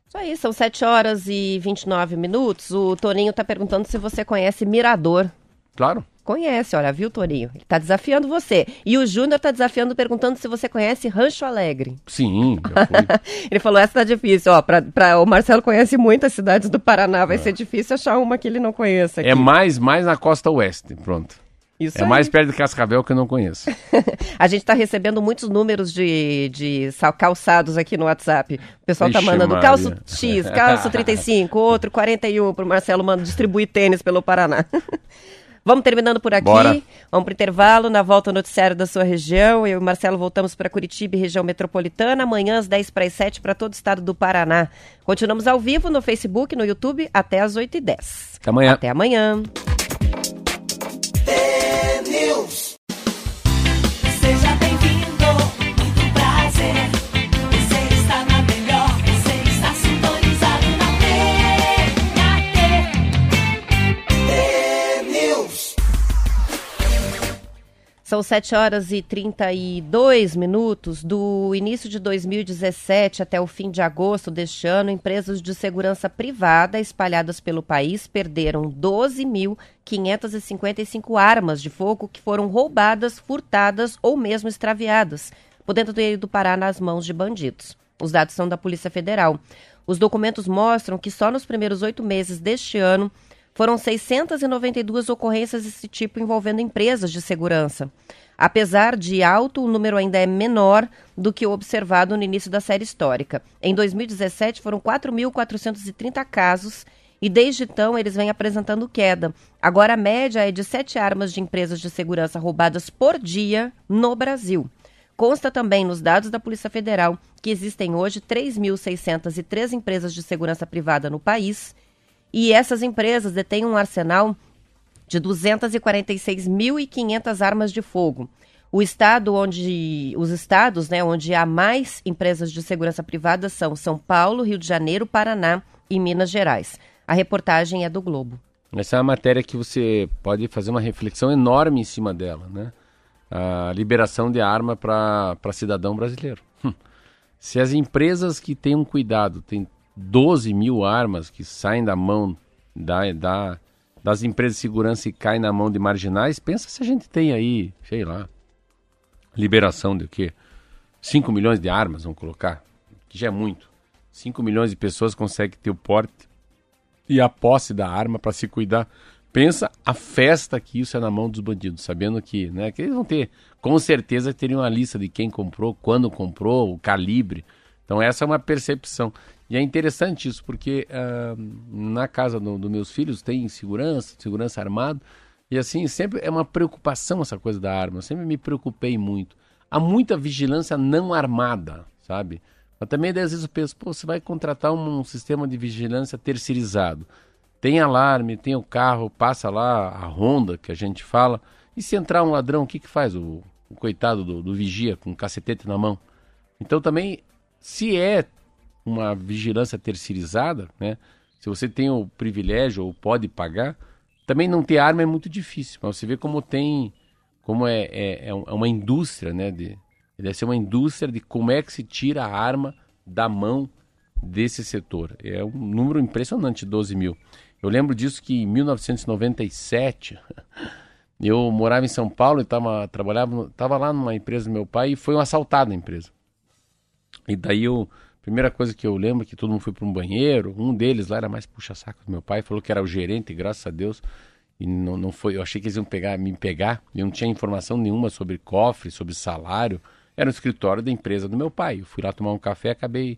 A: Isso aí, são 7 horas e 29 minutos. O Toninho está perguntando se você conhece Mirador.
B: Claro.
A: Conhece, olha, viu, Toninho? Ele está desafiando você. E o Júnior está desafiando, perguntando se você conhece Rancho Alegre.
B: Sim,
A: ele falou, essa tá difícil. Ó, pra, pra, o Marcelo conhece muitas cidades do Paraná, vai ser difícil achar uma que ele não conheça. Aqui.
B: é mais, mais na costa oeste, pronto.
A: Isso
B: é
A: aí.
B: mais perto de Cascavel que eu não conheço.
A: A gente está recebendo muitos números de, de calçados aqui no WhatsApp. O pessoal tá
B: Ixi,
A: mandando
B: Maria.
A: calço X, calço 35, outro 41 para o Marcelo manda distribuir tênis pelo Paraná. Vamos terminando por aqui.
B: Bora.
A: Vamos para o intervalo. Na volta, o noticiário da sua região. Eu e o Marcelo voltamos para Curitiba região metropolitana. Amanhã, às 10 para as 7, para todo o estado do Paraná. Continuamos ao vivo no Facebook, no YouTube, até às 8h10.
B: Até amanhã.
A: Até amanhã. São 7 horas e 32 minutos. Do início de 2017 até o fim de agosto deste ano, empresas de segurança privada espalhadas pelo país perderam 12.555 armas de fogo que foram roubadas, furtadas ou mesmo extraviadas, podendo ter ido parar nas mãos de bandidos. Os dados são da Polícia Federal. Os documentos mostram que só nos primeiros oito meses deste ano foram 692 ocorrências desse tipo envolvendo empresas de segurança. Apesar de alto, o número ainda é menor do que o observado no início da série histórica. Em 2017, foram 4.430 casos e desde então eles vêm apresentando queda. Agora a média é de sete armas de empresas de segurança roubadas por dia no Brasil. Consta também nos dados da Polícia Federal que existem hoje 3.603 empresas de segurança privada no país e essas empresas detêm um arsenal de 246.500 armas de fogo. O estado onde os estados, né, onde há mais empresas de segurança privada são São Paulo, Rio de Janeiro, Paraná e Minas Gerais. A reportagem é do Globo.
B: Essa é uma matéria que você pode fazer uma reflexão enorme em cima dela, né? A liberação de arma para cidadão brasileiro. Hum. Se as empresas que têm um cuidado, tem 12 mil armas que saem da mão da, da, das empresas de segurança e caem na mão de marginais, pensa se a gente tem aí, sei lá, liberação de o quê? 5 milhões de armas, vamos colocar, que já é muito. 5 milhões de pessoas conseguem ter o porte e a posse da arma para se cuidar. Pensa a festa que isso é na mão dos bandidos, sabendo que, né, que eles vão ter, com certeza teriam uma lista de quem comprou, quando comprou, o calibre. Então essa é uma percepção. E é interessante isso, porque ah, na casa dos do meus filhos tem segurança, segurança armado, e assim, sempre é uma preocupação essa coisa da arma. Eu sempre me preocupei muito. Há muita vigilância não armada, sabe? Mas também, às vezes, eu penso, pô, você vai contratar um, sistema de vigilância terceirizado. Tem alarme, tem o carro, passa lá a ronda que a gente fala. E se entrar um ladrão, o que, que faz o, o coitado do, do vigia com um cacetete na mão? Então também, se é uma vigilância terceirizada, né? Se você tem o privilégio ou pode pagar, também não ter arma é muito difícil. Mas você vê como tem, como é, é, é uma indústria, né? De, deve ser uma indústria de como é que se tira a arma da mão desse setor. É um número impressionante, 12 mil. Eu lembro disso que em 1997 eu morava em São Paulo e tava, trabalhava, tava lá numa empresa do meu pai e foi um assaltado na empresa. E daí eu, primeira coisa que eu lembro é que todo mundo foi para um banheiro, um deles lá era mais puxa-saco do meu pai, falou que era o gerente, graças a Deus, e não, não foi, eu achei que eles iam pegar, me pegar, e eu não tinha informação nenhuma sobre cofre, sobre salário, era no escritório da empresa do meu pai. Eu fui lá tomar um café e acabei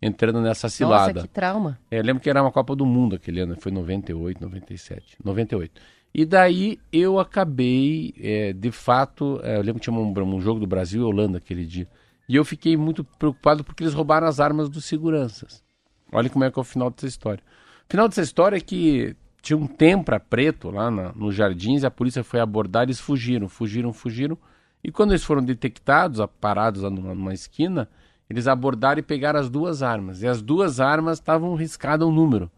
B: entrando nessa cilada.
A: Nossa, que trauma.
B: É, eu lembro que era uma Copa do Mundo aquele ano, foi 98, 97, 98. E daí eu acabei, é, de fato, é, eu lembro que tinha um, um jogo do Brasil e Holanda aquele dia. E eu fiquei muito preocupado porque eles roubaram as armas dos seguranças. Olha como é que é o final dessa história. O final dessa história é que tinha um tempra preto lá na, nos jardins, a polícia foi abordar, eles fugiram, fugiram, fugiram. E quando eles foram detectados, parados lá numa, numa esquina, eles abordaram e pegaram as duas armas. E as duas armas estavam riscadas um número.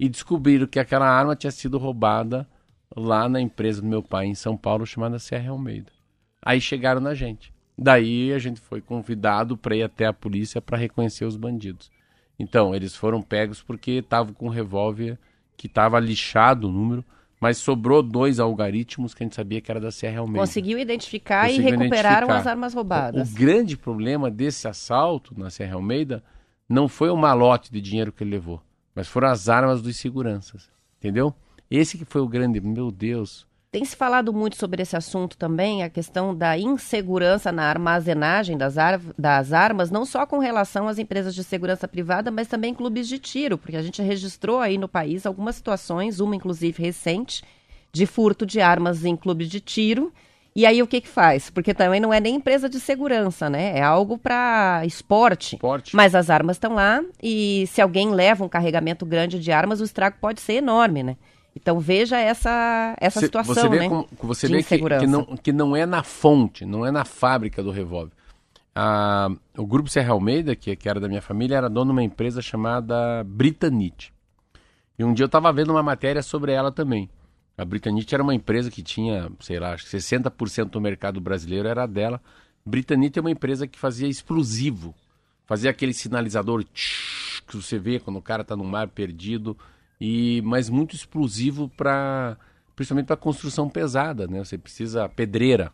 B: E descobriram que aquela arma tinha sido roubada lá na empresa do meu pai em São Paulo, chamada Serra Almeida. Aí chegaram na gente. Daí a gente foi convidado para ir até a polícia para reconhecer os bandidos. Então, eles foram pegos porque estavam com um revólver que estava lixado o número, mas sobrou dois algoritmos que a gente sabia que era da Serra Almeida.
A: Conseguiu identificar e
B: Conseguiu
A: recuperaram
B: identificar.
A: as armas roubadas.
B: O grande problema desse assalto na Serra Almeida não foi o malote de dinheiro que ele levou, mas foram as armas dos seguranças, entendeu? Esse que foi o grande, meu Deus.
A: Tem se falado muito sobre esse assunto também, a questão da insegurança na armazenagem das, ar- das armas, não só com relação às empresas de segurança privada, mas também clubes de tiro, porque a gente registrou aí no país algumas situações, uma inclusive recente, de furto de armas em clubes de tiro. E aí o que que faz? Porque também não é nem empresa de segurança, né? É algo para esporte.
B: Esporte.
A: Mas as armas estão lá e se alguém leva um carregamento grande de armas, o estrago pode ser enorme, né? Então veja essa, essa
B: Cê-
A: situação,
B: você vê
A: né?
B: como- você
A: de
B: vê que, que, não, que não é na fonte, não é na fábrica do revólver. Ah, o grupo Serra Almeida, que, que era da minha família, era dono de uma empresa chamada Britanite. E um dia eu estava vendo uma matéria sobre ela também. A Britanite era uma empresa que tinha, sei lá, acho que 60% do mercado brasileiro era dela. Britanite é uma empresa que fazia explosivo. Fazia aquele sinalizador tsh, que você vê quando o cara está no mar perdido. E, mas muito explosivo para principalmente para construção pesada, né? Você precisa pedreira.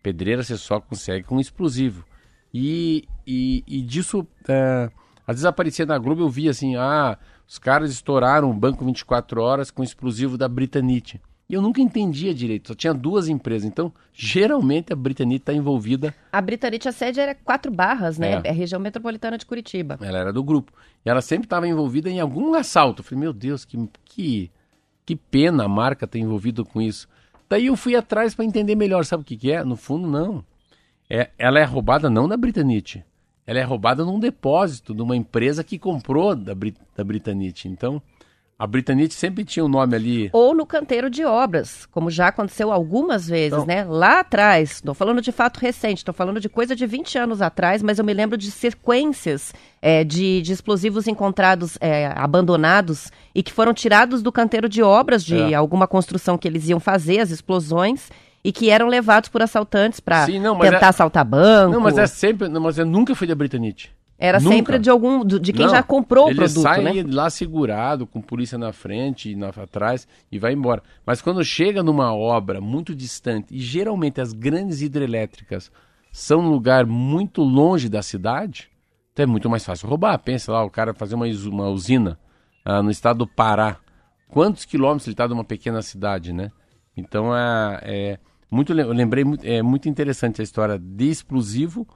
B: Pedreira você só consegue com explosivo. E, e, e disso, é, às vezes aparecia na Globo, eu via assim, ah, os caras estouraram o banco 24 horas com explosivo da Britanite. E eu nunca entendia direito, só tinha duas empresas. Então, geralmente a Britanite está envolvida,
A: A Britanite, a sede era quatro barras, né?
B: É.
A: É a região metropolitana de Curitiba.
B: ela era do grupo. E ela sempre estava envolvida em algum assalto. Eu falei, meu Deus, que, que, que pena a marca ter envolvido com isso. Daí eu fui atrás para entender melhor, sabe o que, que é? No fundo, não. É, ela é roubada não da Britanite. Ela é roubada num depósito de uma empresa que comprou da, Brit da Britanite. Então, a Britanite sempre tinha o nome ali.
A: Ou no canteiro de obras, como já aconteceu algumas vezes,
B: Então-
A: né? Lá atrás, estou falando de fato recente, estou falando de coisa de 20 anos atrás, mas eu me lembro de sequências é, de, de explosivos encontrados é, abandonados e que foram tirados do canteiro de obras de
B: É.
A: alguma construção que eles iam fazer, as explosões, e que eram levados por assaltantes para tentar
B: é-
A: assaltar banco.
B: Não, mas é sempre. Não, mas é, nunca foi da Britanite.
A: Era
B: nunca.
A: sempre de algum de quem
B: Não,
A: já comprou o
B: ele
A: produto,
B: sai
A: né?
B: lá segurado, com polícia na frente e na atrás e vai embora. Mas quando chega numa obra muito distante, e geralmente as grandes hidrelétricas são num lugar muito longe da cidade, então é muito mais fácil roubar. Pensa lá, o cara fazer uma, uma usina ah, no estado do Pará. Quantos quilômetros ele está de uma pequena cidade, né? Então é, é muito, eu lembrei, é muito interessante a história de explosivo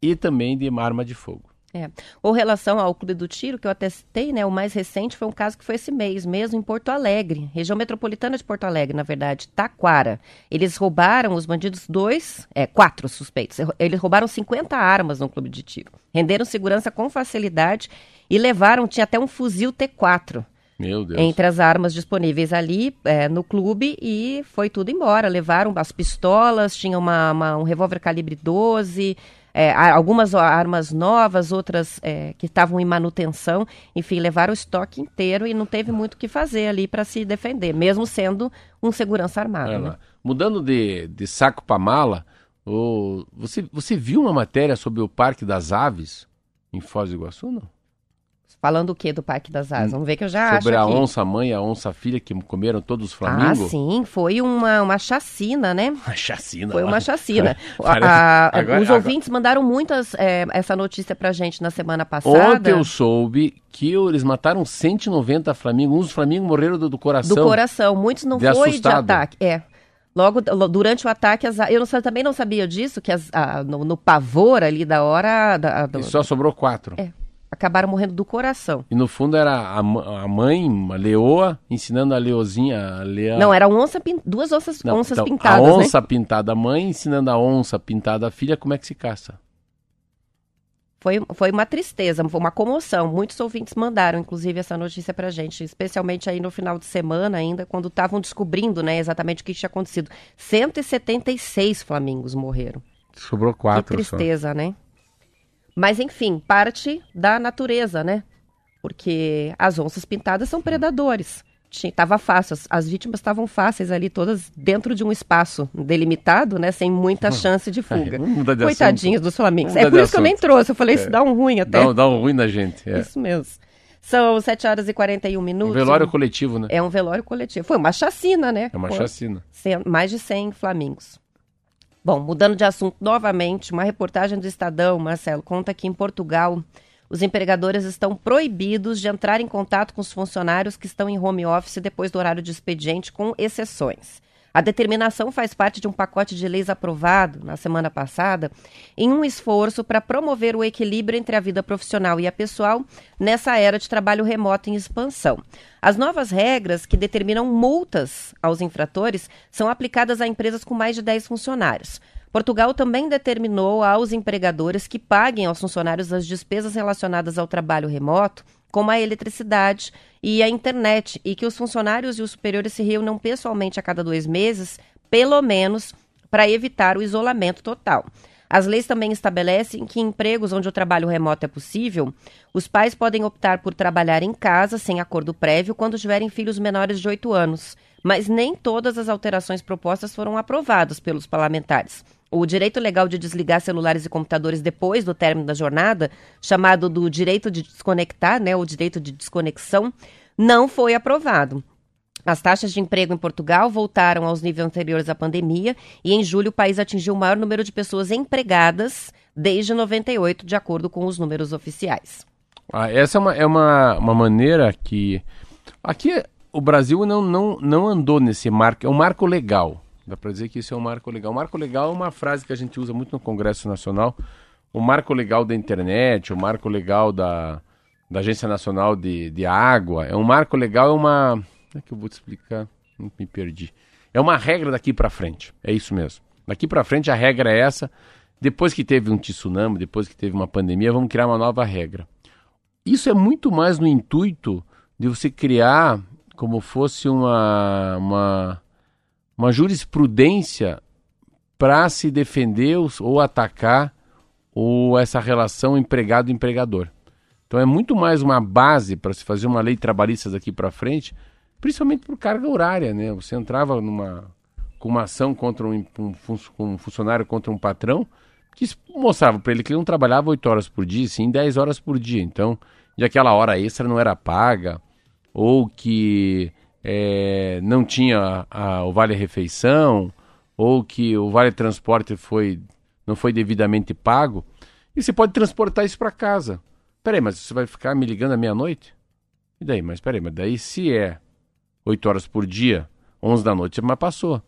B: e também de arma de fogo.
A: É. Ou relação ao Clube do Tiro, que eu até citei, né? O mais recente foi um caso que foi esse mês mesmo, em Porto Alegre, região metropolitana de Porto Alegre, na verdade, Taquara. Eles roubaram, os bandidos, dois, é, quatro suspeitos. Eles roubaram 50 armas no Clube de Tiro. Renderam segurança com facilidade e levaram, tinha até um fuzil T4
B: Meu Deus.
A: entre as armas disponíveis ali é, no clube e foi tudo embora. Levaram as pistolas, tinha uma, uma- um revólver calibre 12, é, algumas armas novas, outras é, que estavam em manutenção. Enfim, levaram o estoque inteiro e não teve muito o que fazer ali para se defender, mesmo sendo um segurança armado.
B: Olha
A: né?
B: Mudando de, de saco para mala, o- você, você viu uma matéria sobre o Parque das Aves em Foz do Iguaçu, não?
A: Falando o que do Parque das Asas? Vamos ver que eu já
B: sobre
A: acho
B: a
A: aqui.
B: onça mãe e a onça filha que comeram todos os
A: Ah,
B: flamingos?
A: sim, foi uma, uma chacina, né?
B: Uma chacina.
A: Foi uma chacina.
B: Parece-
A: A- a-
B: agora-
A: os
B: agora-
A: ouvintes mandaram muitas é, essa notícia pra gente na semana passada.
B: Ontem eu soube que eles mataram 190 flamingos. Uns flamingos morreram do, do coração.
A: do coração. Muitos não
B: De
A: foi
B: assustado.
A: de ataque. É. Logo lo- durante o ataque, as, eu não também não sabia disso, que as- a- no, no pavor ali da hora, da- do-
B: só sobrou quatro.
A: é, acabaram morrendo do coração.
B: E no fundo era a, a mãe, uma leoa, ensinando a leozinha, a leão.
A: Não, eram onça, pin- duas onças,
B: Não,
A: onças
B: então,
A: pintadas,
B: A
A: né?
B: onça pintada a mãe, ensinando a onça pintada a filha como é que se caça.
A: Foi, foi uma tristeza, foi uma comoção. Muitos ouvintes mandaram, inclusive, essa notícia pra gente, especialmente aí no final de semana ainda, quando estavam descobrindo, né, exatamente o que tinha acontecido. 176 flamingos morreram.
B: Sobrou quatro
A: que
B: só.
A: tristeza, né? Mas, enfim, parte da natureza, né? Porque as onças pintadas são predadores. Estava fácil, as, as vítimas estavam fáceis ali, todas dentro de um espaço delimitado, né? Sem muita chance de fuga.
B: Mudar de
A: Coitadinhos dos flamingos.
B: Vamos
A: É por isso que eu nem
B: assunto.
A: trouxe. Eu falei, isso
B: É.
A: dá um ruim até.
B: Dá, dá um ruim na gente. É.
A: Isso mesmo. São 7 horas e 41
B: Um
A: minutos.
B: velório coletivo, né?
A: É um velório coletivo. Foi uma chacina, né?
B: É uma
A: Com
B: chacina.
A: mais de 100 flamingos. Bom, mudando de assunto novamente, uma reportagem do Estadão, Marcelo, conta que em Portugal os empregadores estão proibidos de entrar em contato com os funcionários que estão em home office depois do horário de expediente, com exceções. A determinação faz parte de um pacote de leis aprovado na semana passada em um esforço para promover o equilíbrio entre a vida profissional e a pessoal nessa era de trabalho remoto em expansão. As novas regras que determinam multas aos infratores são aplicadas a empresas com mais de 10 funcionários. Portugal também determinou aos empregadores que paguem aos funcionários as despesas relacionadas ao trabalho remoto, como a eletricidade e a internet, e que os funcionários e os superiores se reúnam pessoalmente a cada dois meses, pelo menos, para evitar o isolamento total. As leis também estabelecem que em empregos onde o trabalho remoto é possível, os pais podem optar por trabalhar em casa sem acordo prévio quando tiverem filhos menores de 8 anos. Mas nem todas as alterações propostas foram aprovadas pelos parlamentares. O direito legal de desligar celulares e computadores depois do término da jornada, chamado do direito de desconectar, né, o direito de desconexão, não foi aprovado. As taxas de emprego em Portugal voltaram aos níveis anteriores à pandemia e em julho o país atingiu o maior número de pessoas empregadas desde 98, de acordo com os números oficiais.
B: Ah, essa é uma, é uma, uma maneira que. Aqui o Brasil não, não, não andou nesse marco. É um marco legal. Dá para dizer que isso é um marco legal. O marco legal é uma frase que a gente usa muito no Congresso Nacional. O marco legal da internet, o marco legal da, da Agência Nacional de, de Água. É um marco legal, é uma. Como é que eu vou te explicar? Me perdi. É uma regra daqui para frente. É isso mesmo. Daqui para frente a regra é essa. Depois que teve um tsunami, depois que teve uma pandemia, vamos criar uma nova regra. Isso é muito mais no intuito de você criar como fosse uma, uma, uma jurisprudência para se defender ou atacar ou essa relação empregado-empregador. Então é muito mais uma base para se fazer uma lei trabalhista daqui para frente, principalmente por carga horária, né? Você entrava numa com uma ação contra um, um um funcionário contra um patrão que mostrava para ele que ele não trabalhava 8 horas por dia, sim 10 horas por dia. Então, e aquela hora extra não era paga, ou que eh, não tinha a- o vale-refeição, ou que o vale-transporte foi, não foi devidamente pago, e você pode transportar isso para casa. Peraí, mas você vai ficar me ligando à meia-noite? E daí? Mas peraí, mas daí se é 8 horas por dia, 11 da noite, mas passou.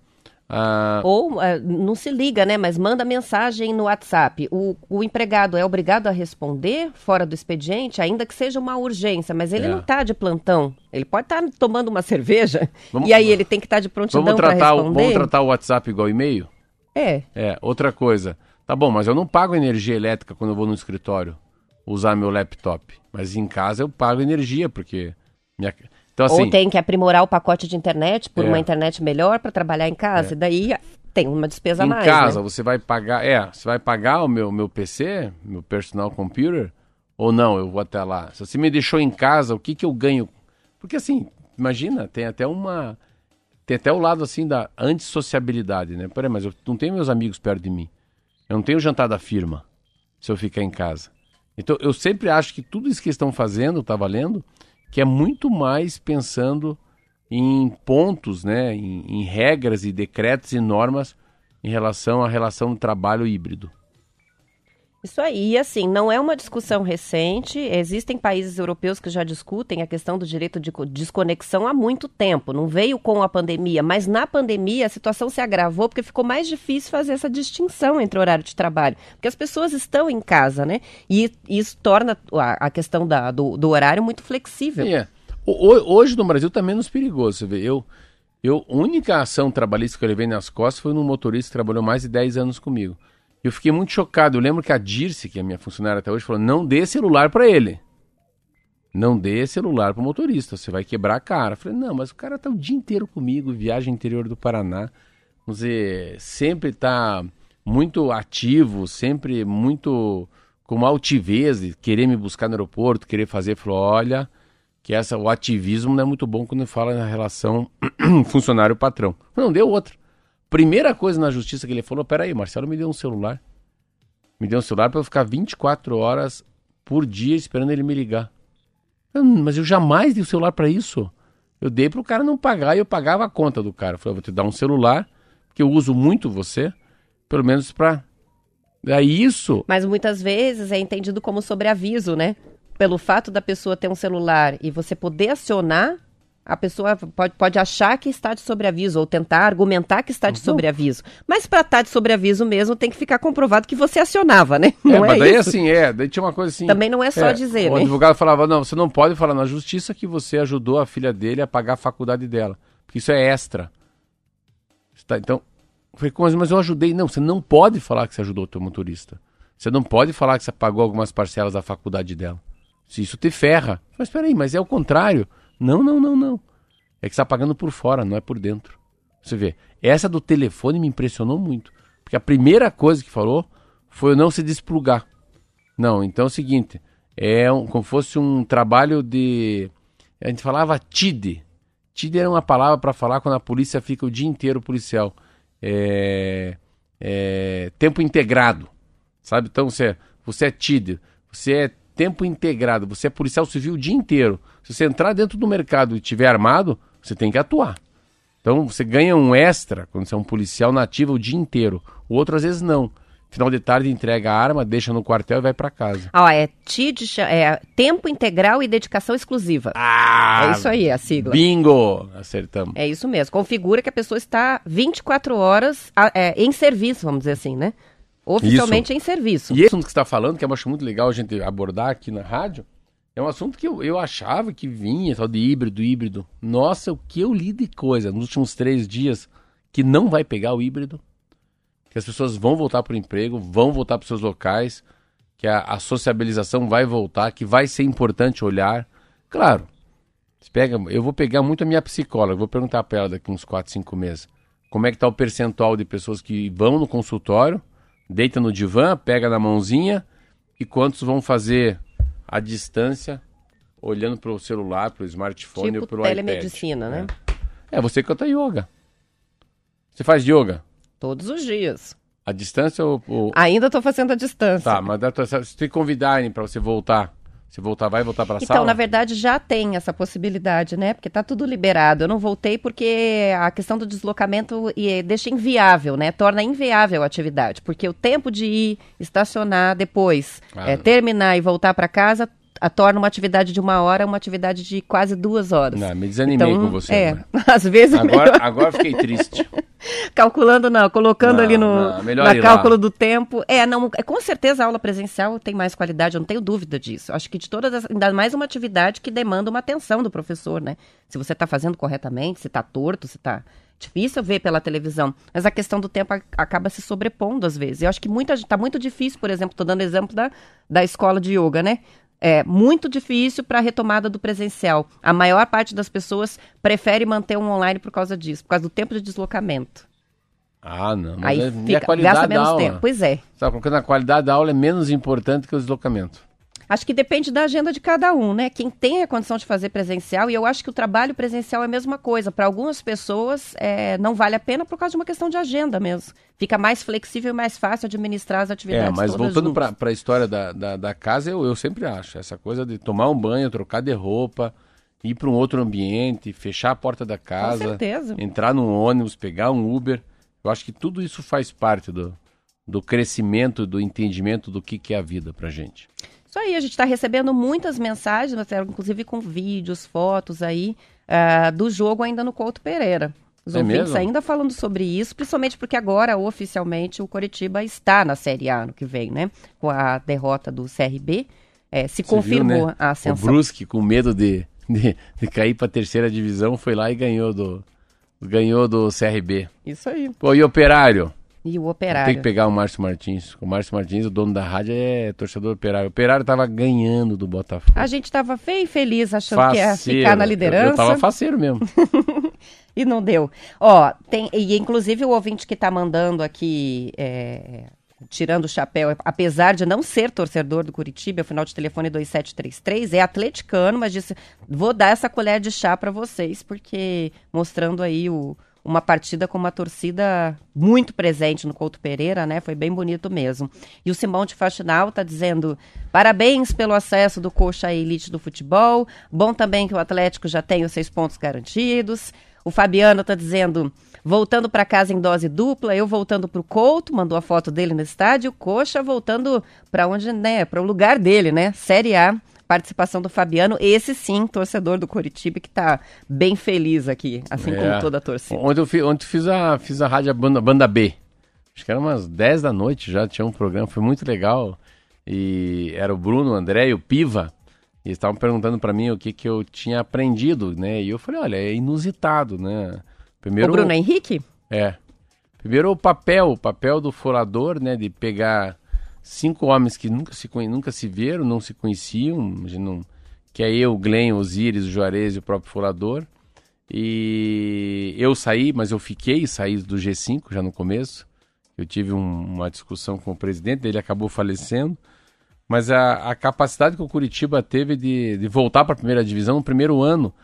B: Ah,
A: Ou eh, não se liga, né? Mas manda mensagem no WhatsApp. O, o empregado é obrigado a responder fora do expediente, ainda que seja uma urgência, mas ele
B: É.
A: não está de plantão. Ele pode estar tomando uma cerveja
B: Vamos-
A: e aí ele tem que estar de prontidão para
B: tratar o,
A: responder.
B: vamos tratar o WhatsApp igual e-mail?
A: É.
B: É, outra coisa. Tá bom, mas eu não pago energia elétrica quando eu vou no escritório usar meu laptop. Mas em casa eu pago energia, porque. Minha... Então, assim.
A: Ou tem que aprimorar o pacote de internet por
B: É.
A: uma internet melhor para trabalhar em casa. E daí tem uma despesa
B: em
A: mais.
B: casa
A: né?
B: você vai pagar. É, você vai pagar o meu, meu PC, meu personal computer? Ou não, eu vou até lá. Se você me deixou em casa, o que, que eu ganho? Porque assim, imagina, tem até uma. Tem até o lado assim da antissociabilidade, né? Peraí, mas eu não tenho meus amigos perto de mim. Eu não tenho jantar da firma se eu ficar em casa. Então eu sempre acho que tudo isso que estão fazendo, tá valendo, que é muito mais pensando em pontos, né, em, em regras e decretos e normas em relação à relação do trabalho híbrido.
A: Isso aí, e assim, não é uma discussão recente. Existem países europeus que já discutem a questão do direito de co- desconexão há muito tempo. Não veio com a pandemia, mas na pandemia a situação se agravou porque ficou mais difícil fazer essa distinção entre horário de trabalho. Porque as pessoas estão em casa, né? E isso torna a, questão da- do, do horário muito flexível.
B: É. Hoje no Brasil está menos perigoso, você vê. Eu, eu, a única ação trabalhista que eu levei nas costas foi num motorista que trabalhou mais de 10 anos comigo. Eu fiquei muito chocado. Eu lembro que a Dirce, que é minha funcionária até hoje, falou: não dê celular para ele. Não dê celular para o motorista, você vai quebrar a cara. Eu falei: não, mas o cara tá o dia inteiro comigo, viagem interior do Paraná. Vamos dizer, sempre está muito ativo, sempre muito com altivez querer me buscar no aeroporto, querer fazer. Falou: olha, que essa, o ativismo não é muito bom quando fala na relação funcionário-patrão. Não, deu outra. Primeira coisa na justiça que ele falou, peraí, Marcelo me deu um celular. Me deu um celular para eu ficar 24 horas por dia esperando ele me ligar. Eu, mas eu jamais dei o celular para isso. Eu dei pro cara não pagar e eu pagava a conta do cara. Eu falei, vou te dar um celular, porque eu uso muito você, pelo menos pra. Daí isso.
A: Mas muitas vezes é entendido como sobreaviso, né? Pelo fato da pessoa ter um celular e você poder acionar, a pessoa pode, pode achar que está de sobreaviso ou tentar argumentar que está de
B: Uhum.
A: sobreaviso. Mas para estar de sobreaviso mesmo, tem que ficar comprovado que você acionava, né?
B: é,
A: Não é,
B: mas daí
A: isso?
B: assim, é, daí tinha uma coisa assim.
A: Também não é só dizer,
B: O
A: né?
B: advogado falava, não, você não pode falar na justiça que você ajudou a filha dele a pagar a faculdade dela. Porque isso é extra. Está, então, falei, "Como assim? mas eu ajudei. Não, você não pode falar que você ajudou o teu motorista. Você não pode falar que você pagou algumas parcelas da faculdade dela. Se isso te ferra. Mas espera aí, mas é o contrário. Não, não, não, não. É que está pagando por fora, não é por dentro. Você vê, essa do telefone me impressionou muito. Porque a primeira coisa que falou foi não se desplugar. Não, então é o seguinte, é um, como fosse um trabalho de. A gente falava TID. TID era uma palavra para falar quando a polícia fica o dia inteiro policial. É, é, tempo integrado. Sabe? Então você, você é TID, você é tempo integrado, você é policial civil o dia inteiro. Se você entrar dentro do mercado e estiver armado, você tem que atuar. Então você ganha um extra quando você é um policial nativo o dia inteiro. O outro às vezes não. Final de tarde entrega a arma, deixa no quartel e vai para casa.
A: Ah, ó, é TID, é tempo integral e dedicação exclusiva.
B: Ah!
A: é isso aí, a sigla.
B: Bingo! Acertamos.
A: É isso mesmo. Configura que a pessoa está 24 horas é, em serviço, vamos dizer assim, né? Oficialmente em serviço.
B: E esse assunto que você está falando, que eu acho muito legal a gente abordar aqui na rádio, é um assunto que eu, eu achava que vinha, tal de híbrido, híbrido. Nossa, o que eu li de coisa nos últimos três dias que não vai pegar o híbrido, que as pessoas vão voltar para o emprego, vão voltar para seus locais, que a, a sociabilização vai voltar, que vai ser importante olhar. Claro, pega, eu vou pegar muito a minha psicóloga, vou perguntar para ela daqui uns 4, 5 meses. Como é que está o percentual de pessoas que vão no consultório, deita no divã, pega na mãozinha e quantos vão fazer a distância olhando para o celular, para o smartphone ou
A: Tipo
B: para o
A: telemedicina,
B: iPad.
A: né?
B: É. é, você canta yoga. Você faz yoga?
A: Todos os dias.
B: A distância ou... ou...
A: Ainda estou fazendo a distância.
B: Tá, mas se te convidarem para você voltar, você voltar, vai voltar para a
A: Então,
B: sala?
A: na verdade, já tem essa possibilidade, né? Porque tá tudo liberado. Eu não voltei porque a questão do deslocamento e deixa inviável, né? Torna inviável a atividade. Porque o tempo de ir, estacionar depois,
B: Ah.
A: é, terminar e voltar para casa, a, torna uma atividade de uma hora uma atividade de quase duas horas.
B: Não, me desanimei com você.
A: É,
B: agora.
A: às vezes
B: Agora, agora fiquei triste.
A: calculando não, colocando
B: Não,
A: ali no
B: não, ir lá.
A: cálculo do tempo. É, não, é, com certeza a aula presencial tem mais qualidade, eu não tenho dúvida disso. Acho que de todas as, ainda mais uma atividade que demanda uma atenção do professor, né? Se você está fazendo corretamente, se está torto, se está difícil ver pela televisão, mas a questão do tempo acaba se sobrepondo às vezes. Eu acho que muita gente tá muito difícil, por exemplo, tô dando exemplo da, da escola de yoga, né? É muito difícil para a retomada do presencial. A maior parte das pessoas prefere manter um online por causa disso, por causa do tempo de deslocamento.
B: Ah, não. Mas
A: Aí
B: é, e a
A: fica,
B: qualidade
A: gasta
B: da
A: menos
B: aula.
A: tempo. Pois é.
B: Sabe, colocando a qualidade da aula é menos importante que o deslocamento.
A: Acho que depende da agenda de cada um, né? Quem tem a condição de fazer presencial, e eu acho que o trabalho presencial é a mesma coisa. Para algumas pessoas, é, não vale a pena por causa de uma questão de agenda mesmo. Fica mais flexível e mais fácil administrar as
B: É,
A: atividades.
B: mas
A: todas
B: voltando para a história da, da, da casa, eu, eu sempre acho. Essa coisa de tomar um banho, trocar de roupa, ir para um outro ambiente, fechar a porta da casa,
A: certeza.
B: entrar num ônibus, pegar um Uber. Eu acho que tudo isso faz parte do, do crescimento, do entendimento do que, que é a vida pra gente.
A: Isso aí, a gente está recebendo muitas mensagens, até inclusive com vídeos, fotos aí, ah, do jogo ainda no Couto Pereira. Os
B: É
A: ouvintes
B: mesmo?
A: ainda falando sobre isso, principalmente porque agora, oficialmente, o Coritiba está na Série A no que vem, né? Com a derrota do CRB. eh, se
B: Você viu,
A: confirmou
B: né?
A: a
B: O
A: ascensão.
B: Brusque, com medo de, de, de cair pra terceira divisão, foi lá e ganhou do, ganhou do CRB.
A: Isso aí.
B: Pô, e operário?
A: E o
B: Tem
A: operário.
B: que pegar o Márcio Martins. O Márcio Martins, o dono da rádio, é torcedor operário. O operário tava ganhando do Botafogo.
A: A gente estava e feliz achando que ia
B: Faceiro.
A: ficar na
B: Eu-
A: liderança
B: Eu, tava faceiro mesmo.
A: e não deu. Ó, tem, e inclusive o ouvinte que está mandando aqui é, tirando o chapéu, apesar de não ser torcedor do Curitiba, é o final de telefone 2733, é atleticano, mas disse: vou dar essa colher de chá para vocês, porque mostrando aí o, uma partida com uma torcida muito presente no Couto Pereira, né? Foi bem bonito mesmo. E o Simão de Faxinal está dizendo: parabéns pelo acesso do Coxa à elite do futebol. Bom também que o Atlético já tem os seis pontos garantidos. O Fabiano está dizendo: voltando para casa em dose dupla, eu voltando para o Couto, mandou a foto dele no estádio, Coxa voltando para onde, né? Para o lugar dele, né? Série A participação do Fabiano, esse sim, torcedor do Coritiba, que está bem feliz aqui, assim
B: É.
A: como toda a torcida.
B: Ontem eu, fi- ontem fiz, a, fiz a rádio banda, banda B. Acho que era umas 10 da noite já, tinha um programa, foi muito legal. E era o Bruno, o André e o Piva. E eles estavam perguntando pra mim o que, que eu tinha aprendido, né? E eu falei, olha, é inusitado, né? Primeiro,
A: O Bruno Henrique?
B: É. Primeiro o papel, o papel do forador, né? De pegar cinco homens que nunca se, nunca se viram, não se conheciam, não- que é eu, Glenn, o Osiris, o Juarez e o próprio forador. E eu saí, mas eu fiquei, saí do G5 já no começo. Eu tive um- uma discussão com o presidente, ele acabou falecendo. Mas a, a capacidade que o Curitiba teve de, de voltar para a primeira divisão no primeiro ano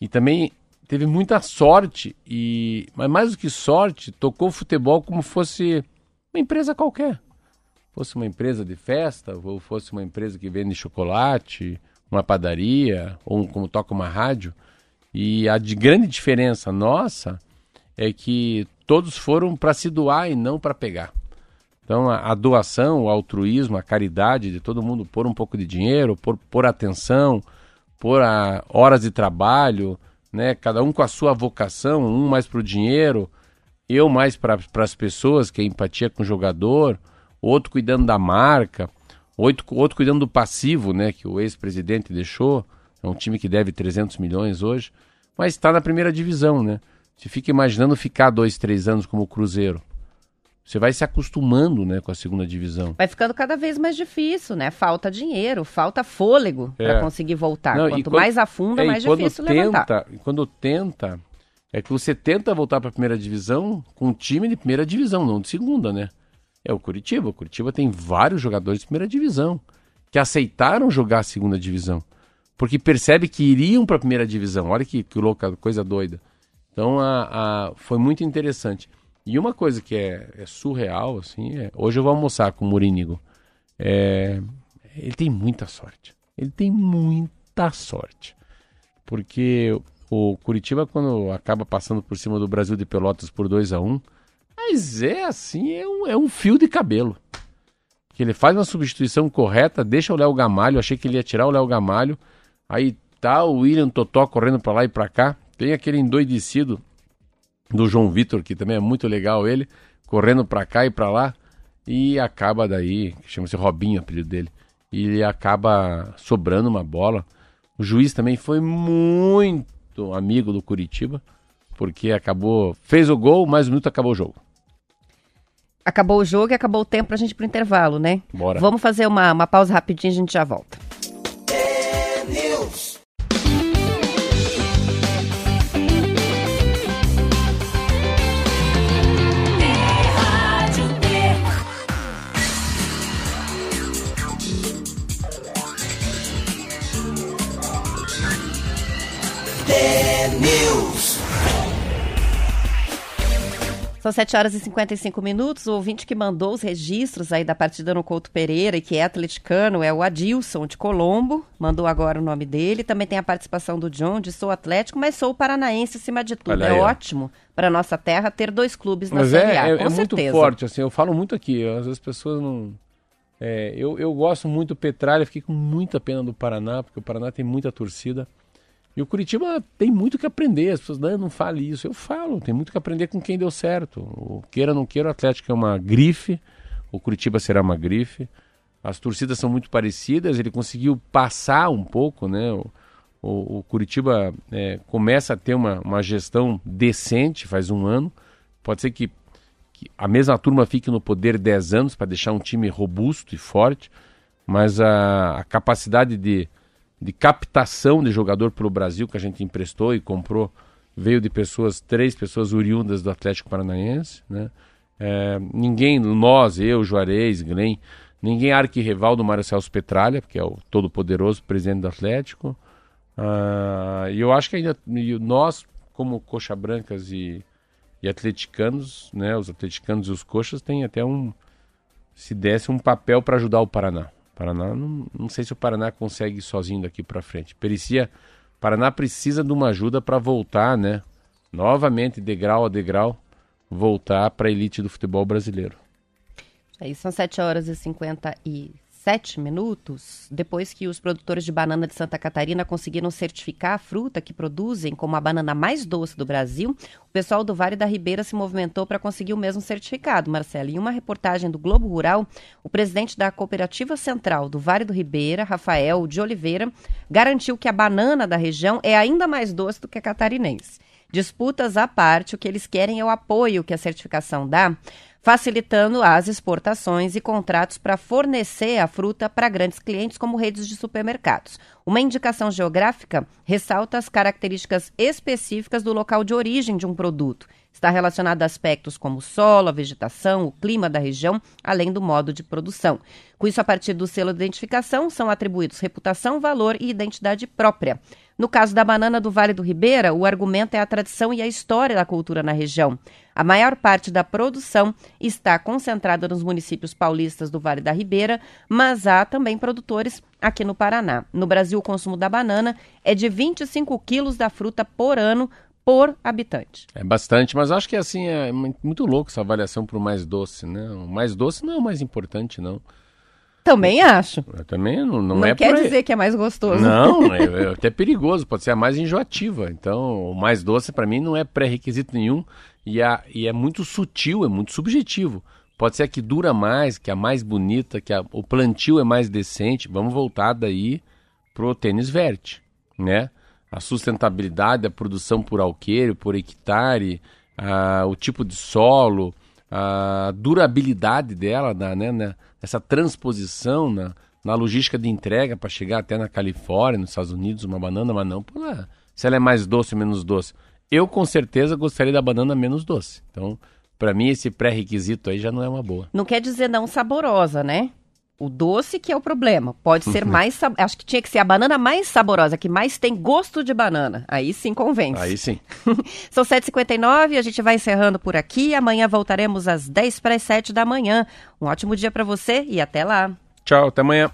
B: e também teve muita sorte e mas mais do que sorte tocou o futebol como fosse uma empresa qualquer fosse uma empresa de festa ou fosse uma empresa que vende chocolate uma padaria ou como toca uma rádio e a de grande diferença nossa é que todos foram para se doar e não para pegar então, a, a doação, o altruísmo, a caridade de todo mundo pôr um pouco de dinheiro, pôr, pôr atenção, pôr a, horas de trabalho, né? Cada um com a sua vocação, um mais para o dinheiro, eu mais para as pessoas, que é empatia com o jogador, outro cuidando da marca, outro, outro cuidando do passivo, né? Que o ex-presidente deixou. É um time que deve 300 milhões hoje, mas está na primeira divisão, né? Você fica imaginando ficar dois, três anos como o Cruzeiro. Você vai se acostumando, né, com a segunda divisão.
A: Vai ficando cada vez mais difícil, né? Falta dinheiro, falta fôlego
B: É.
A: para conseguir voltar.
B: Não,
A: Quanto
B: quando-
A: mais afunda,
B: É,
A: mais
B: quando
A: difícil
B: tenta,
A: levantar.
B: e quando tenta, é que você tenta voltar para a primeira divisão com um time de primeira divisão, não de segunda, né? É o Curitiba. O Curitiba tem vários jogadores de primeira divisão que aceitaram jogar a segunda divisão, porque percebe que iriam para a primeira divisão. Olha que, que louca, coisa doida. Então a, a- foi muito interessante. E uma coisa que é, é surreal, assim, é, hoje eu vou almoçar com o Morínigo. É, ele tem muita sorte. Ele tem muita sorte. Porque o Curitiba, quando acaba passando por cima do Brasil de Pelotas por 2 a 1 mas é assim, é um, é um fio de cabelo. Que ele faz uma substituição correta, deixa o Léo Gamalho, achei que ele ia tirar o Léo Gamalho. Aí tá o William Totó correndo pra lá e pra cá. Tem aquele endoidecido do João Vitor, que também é muito legal ele, correndo pra cá e pra lá. E acaba daí, chama-se Robinho o apelido dele. E ele acaba sobrando uma bola. O juiz também foi muito amigo do Curitiba, porque acabou, fez o gol, mais um minuto acabou o jogo.
A: Acabou o jogo e acabou o tempo pra gente ir pro intervalo, né?
B: Bora.
A: Vamos fazer uma, uma pausa rapidinho e a gente já volta.
C: Rádio T.
A: São 7 horas e 55 minutos. O ouvinte que mandou os registros aí da partida no Couto Pereira e que é atleticano é o Adilson de Colombo. Mandou agora o nome dele. Também tem a participação do John, de sou atlético, mas sou paranaense acima de tudo.
B: Olha
A: é
B: aí,
A: ótimo para nossa terra ter dois clubes na
B: Mas
A: Série
B: é,
A: A,
B: é,
A: com
B: é muito forte, assim, eu falo muito aqui, às vezes as pessoas não... é, eu, eu gosto muito do Petralha, fiquei com muita pena do Paraná, porque o Paraná tem muita torcida. E o Curitiba tem muito que aprender, as pessoas não, não fale isso. Eu falo, tem muito que aprender com quem deu certo. O queira ou não queira, o Atlético é uma grife, o Curitiba será uma grife. As torcidas são muito parecidas, ele conseguiu passar um pouco, né? O, o, o Curitiba é, começa a ter uma, uma gestão decente faz um ano. Pode ser que, que a mesma turma fique no poder 10 anos para deixar um time robusto e forte, mas a, a capacidade de, de captação de jogador pelo Brasil que a gente emprestou e comprou veio de pessoas, três pessoas oriundas do Atlético Paranaense, né? É, ninguém, nós, eu, Juarez, Glenn, ninguém arquirrival do Mário Celso Petralha, que é o todo-poderoso presidente do Atlético. Ah, e eu acho que ainda nós, como coxa brancas e, e atleticanos, né, os atleticanos e os coxas, tem até um, se desse um papel para ajudar o Paraná. Paraná, não, não sei se o Paraná consegue sozinho daqui para frente. Perecia, Paraná precisa de uma ajuda para voltar, né? Novamente, degrau a degrau, voltar para a elite do futebol brasileiro.
A: Aí são 7 horas e 57 minutos. Depois que os produtores de banana de Santa Catarina conseguiram certificar a fruta que produzem como a banana mais doce do Brasil, o pessoal do Vale da Ribeira se movimentou para conseguir o mesmo certificado, Marcelo. Em uma reportagem do Globo Rural, o presidente da Cooperativa Central do Vale do Ribeira, Rafael de Oliveira, garantiu que a banana da região é ainda mais doce do que a catarinense. Disputas à parte, o que eles querem é o apoio que a certificação dá, facilitando as exportações e contratos para fornecer a fruta para grandes clientes como redes de supermercados. Uma indicação geográfica ressalta as características específicas do local de origem de um produto. Está relacionado a aspectos como o solo, a vegetação, o clima da região, além do modo de produção. Com isso, a partir do selo de identificação, são atribuídos reputação, valor e identidade própria. No caso da banana do Vale do Ribeira, o argumento é a tradição e a história da cultura na região. A maior parte da produção está concentrada nos municípios paulistas do Vale da Ribeira, mas há também produtores aqui no Paraná. No Brasil, o consumo da banana é de 25 quilos da fruta por ano por habitante.
B: É bastante, mas acho que assim é mu- muito louco essa avaliação para o mais doce, né? O mais doce não é o mais importante, não.
A: Também acho.
B: Eu também não, não,
A: Não,
B: é
A: quer dizer que é mais gostoso.
B: Não, é, é até perigoso, pode ser a mais enjoativa. Então, o mais doce para mim não é pré-requisito nenhum e, a, e é muito sutil, é muito subjetivo. Pode ser a que dura mais, que é a mais bonita, que a- o plantio é mais decente. Vamos voltar daí pro tênis verde, né? A sustentabilidade, a produção por alqueire, por hectare, a- o tipo de solo, a durabilidade dela, na, né, na- essa transposição na, na logística de entrega para chegar até na Califórnia, nos Estados Unidos, uma banana, mas não lá. Se ela é mais doce ou menos doce. Eu com certeza gostaria da banana menos doce. Então, para mim, esse pré-requisito aí já não é uma boa.
A: Não quer dizer não saborosa, né? O doce que é o problema. Pode ser uhum. mais. Acho que tinha que ser a banana mais saborosa, que mais tem gosto de banana. Aí sim convence.
B: Aí sim.
A: São 7h59, a gente vai encerrando por aqui. Amanhã voltaremos às 10 para as 7 da manhã. Um ótimo dia para você e até lá.
B: Tchau, até amanhã.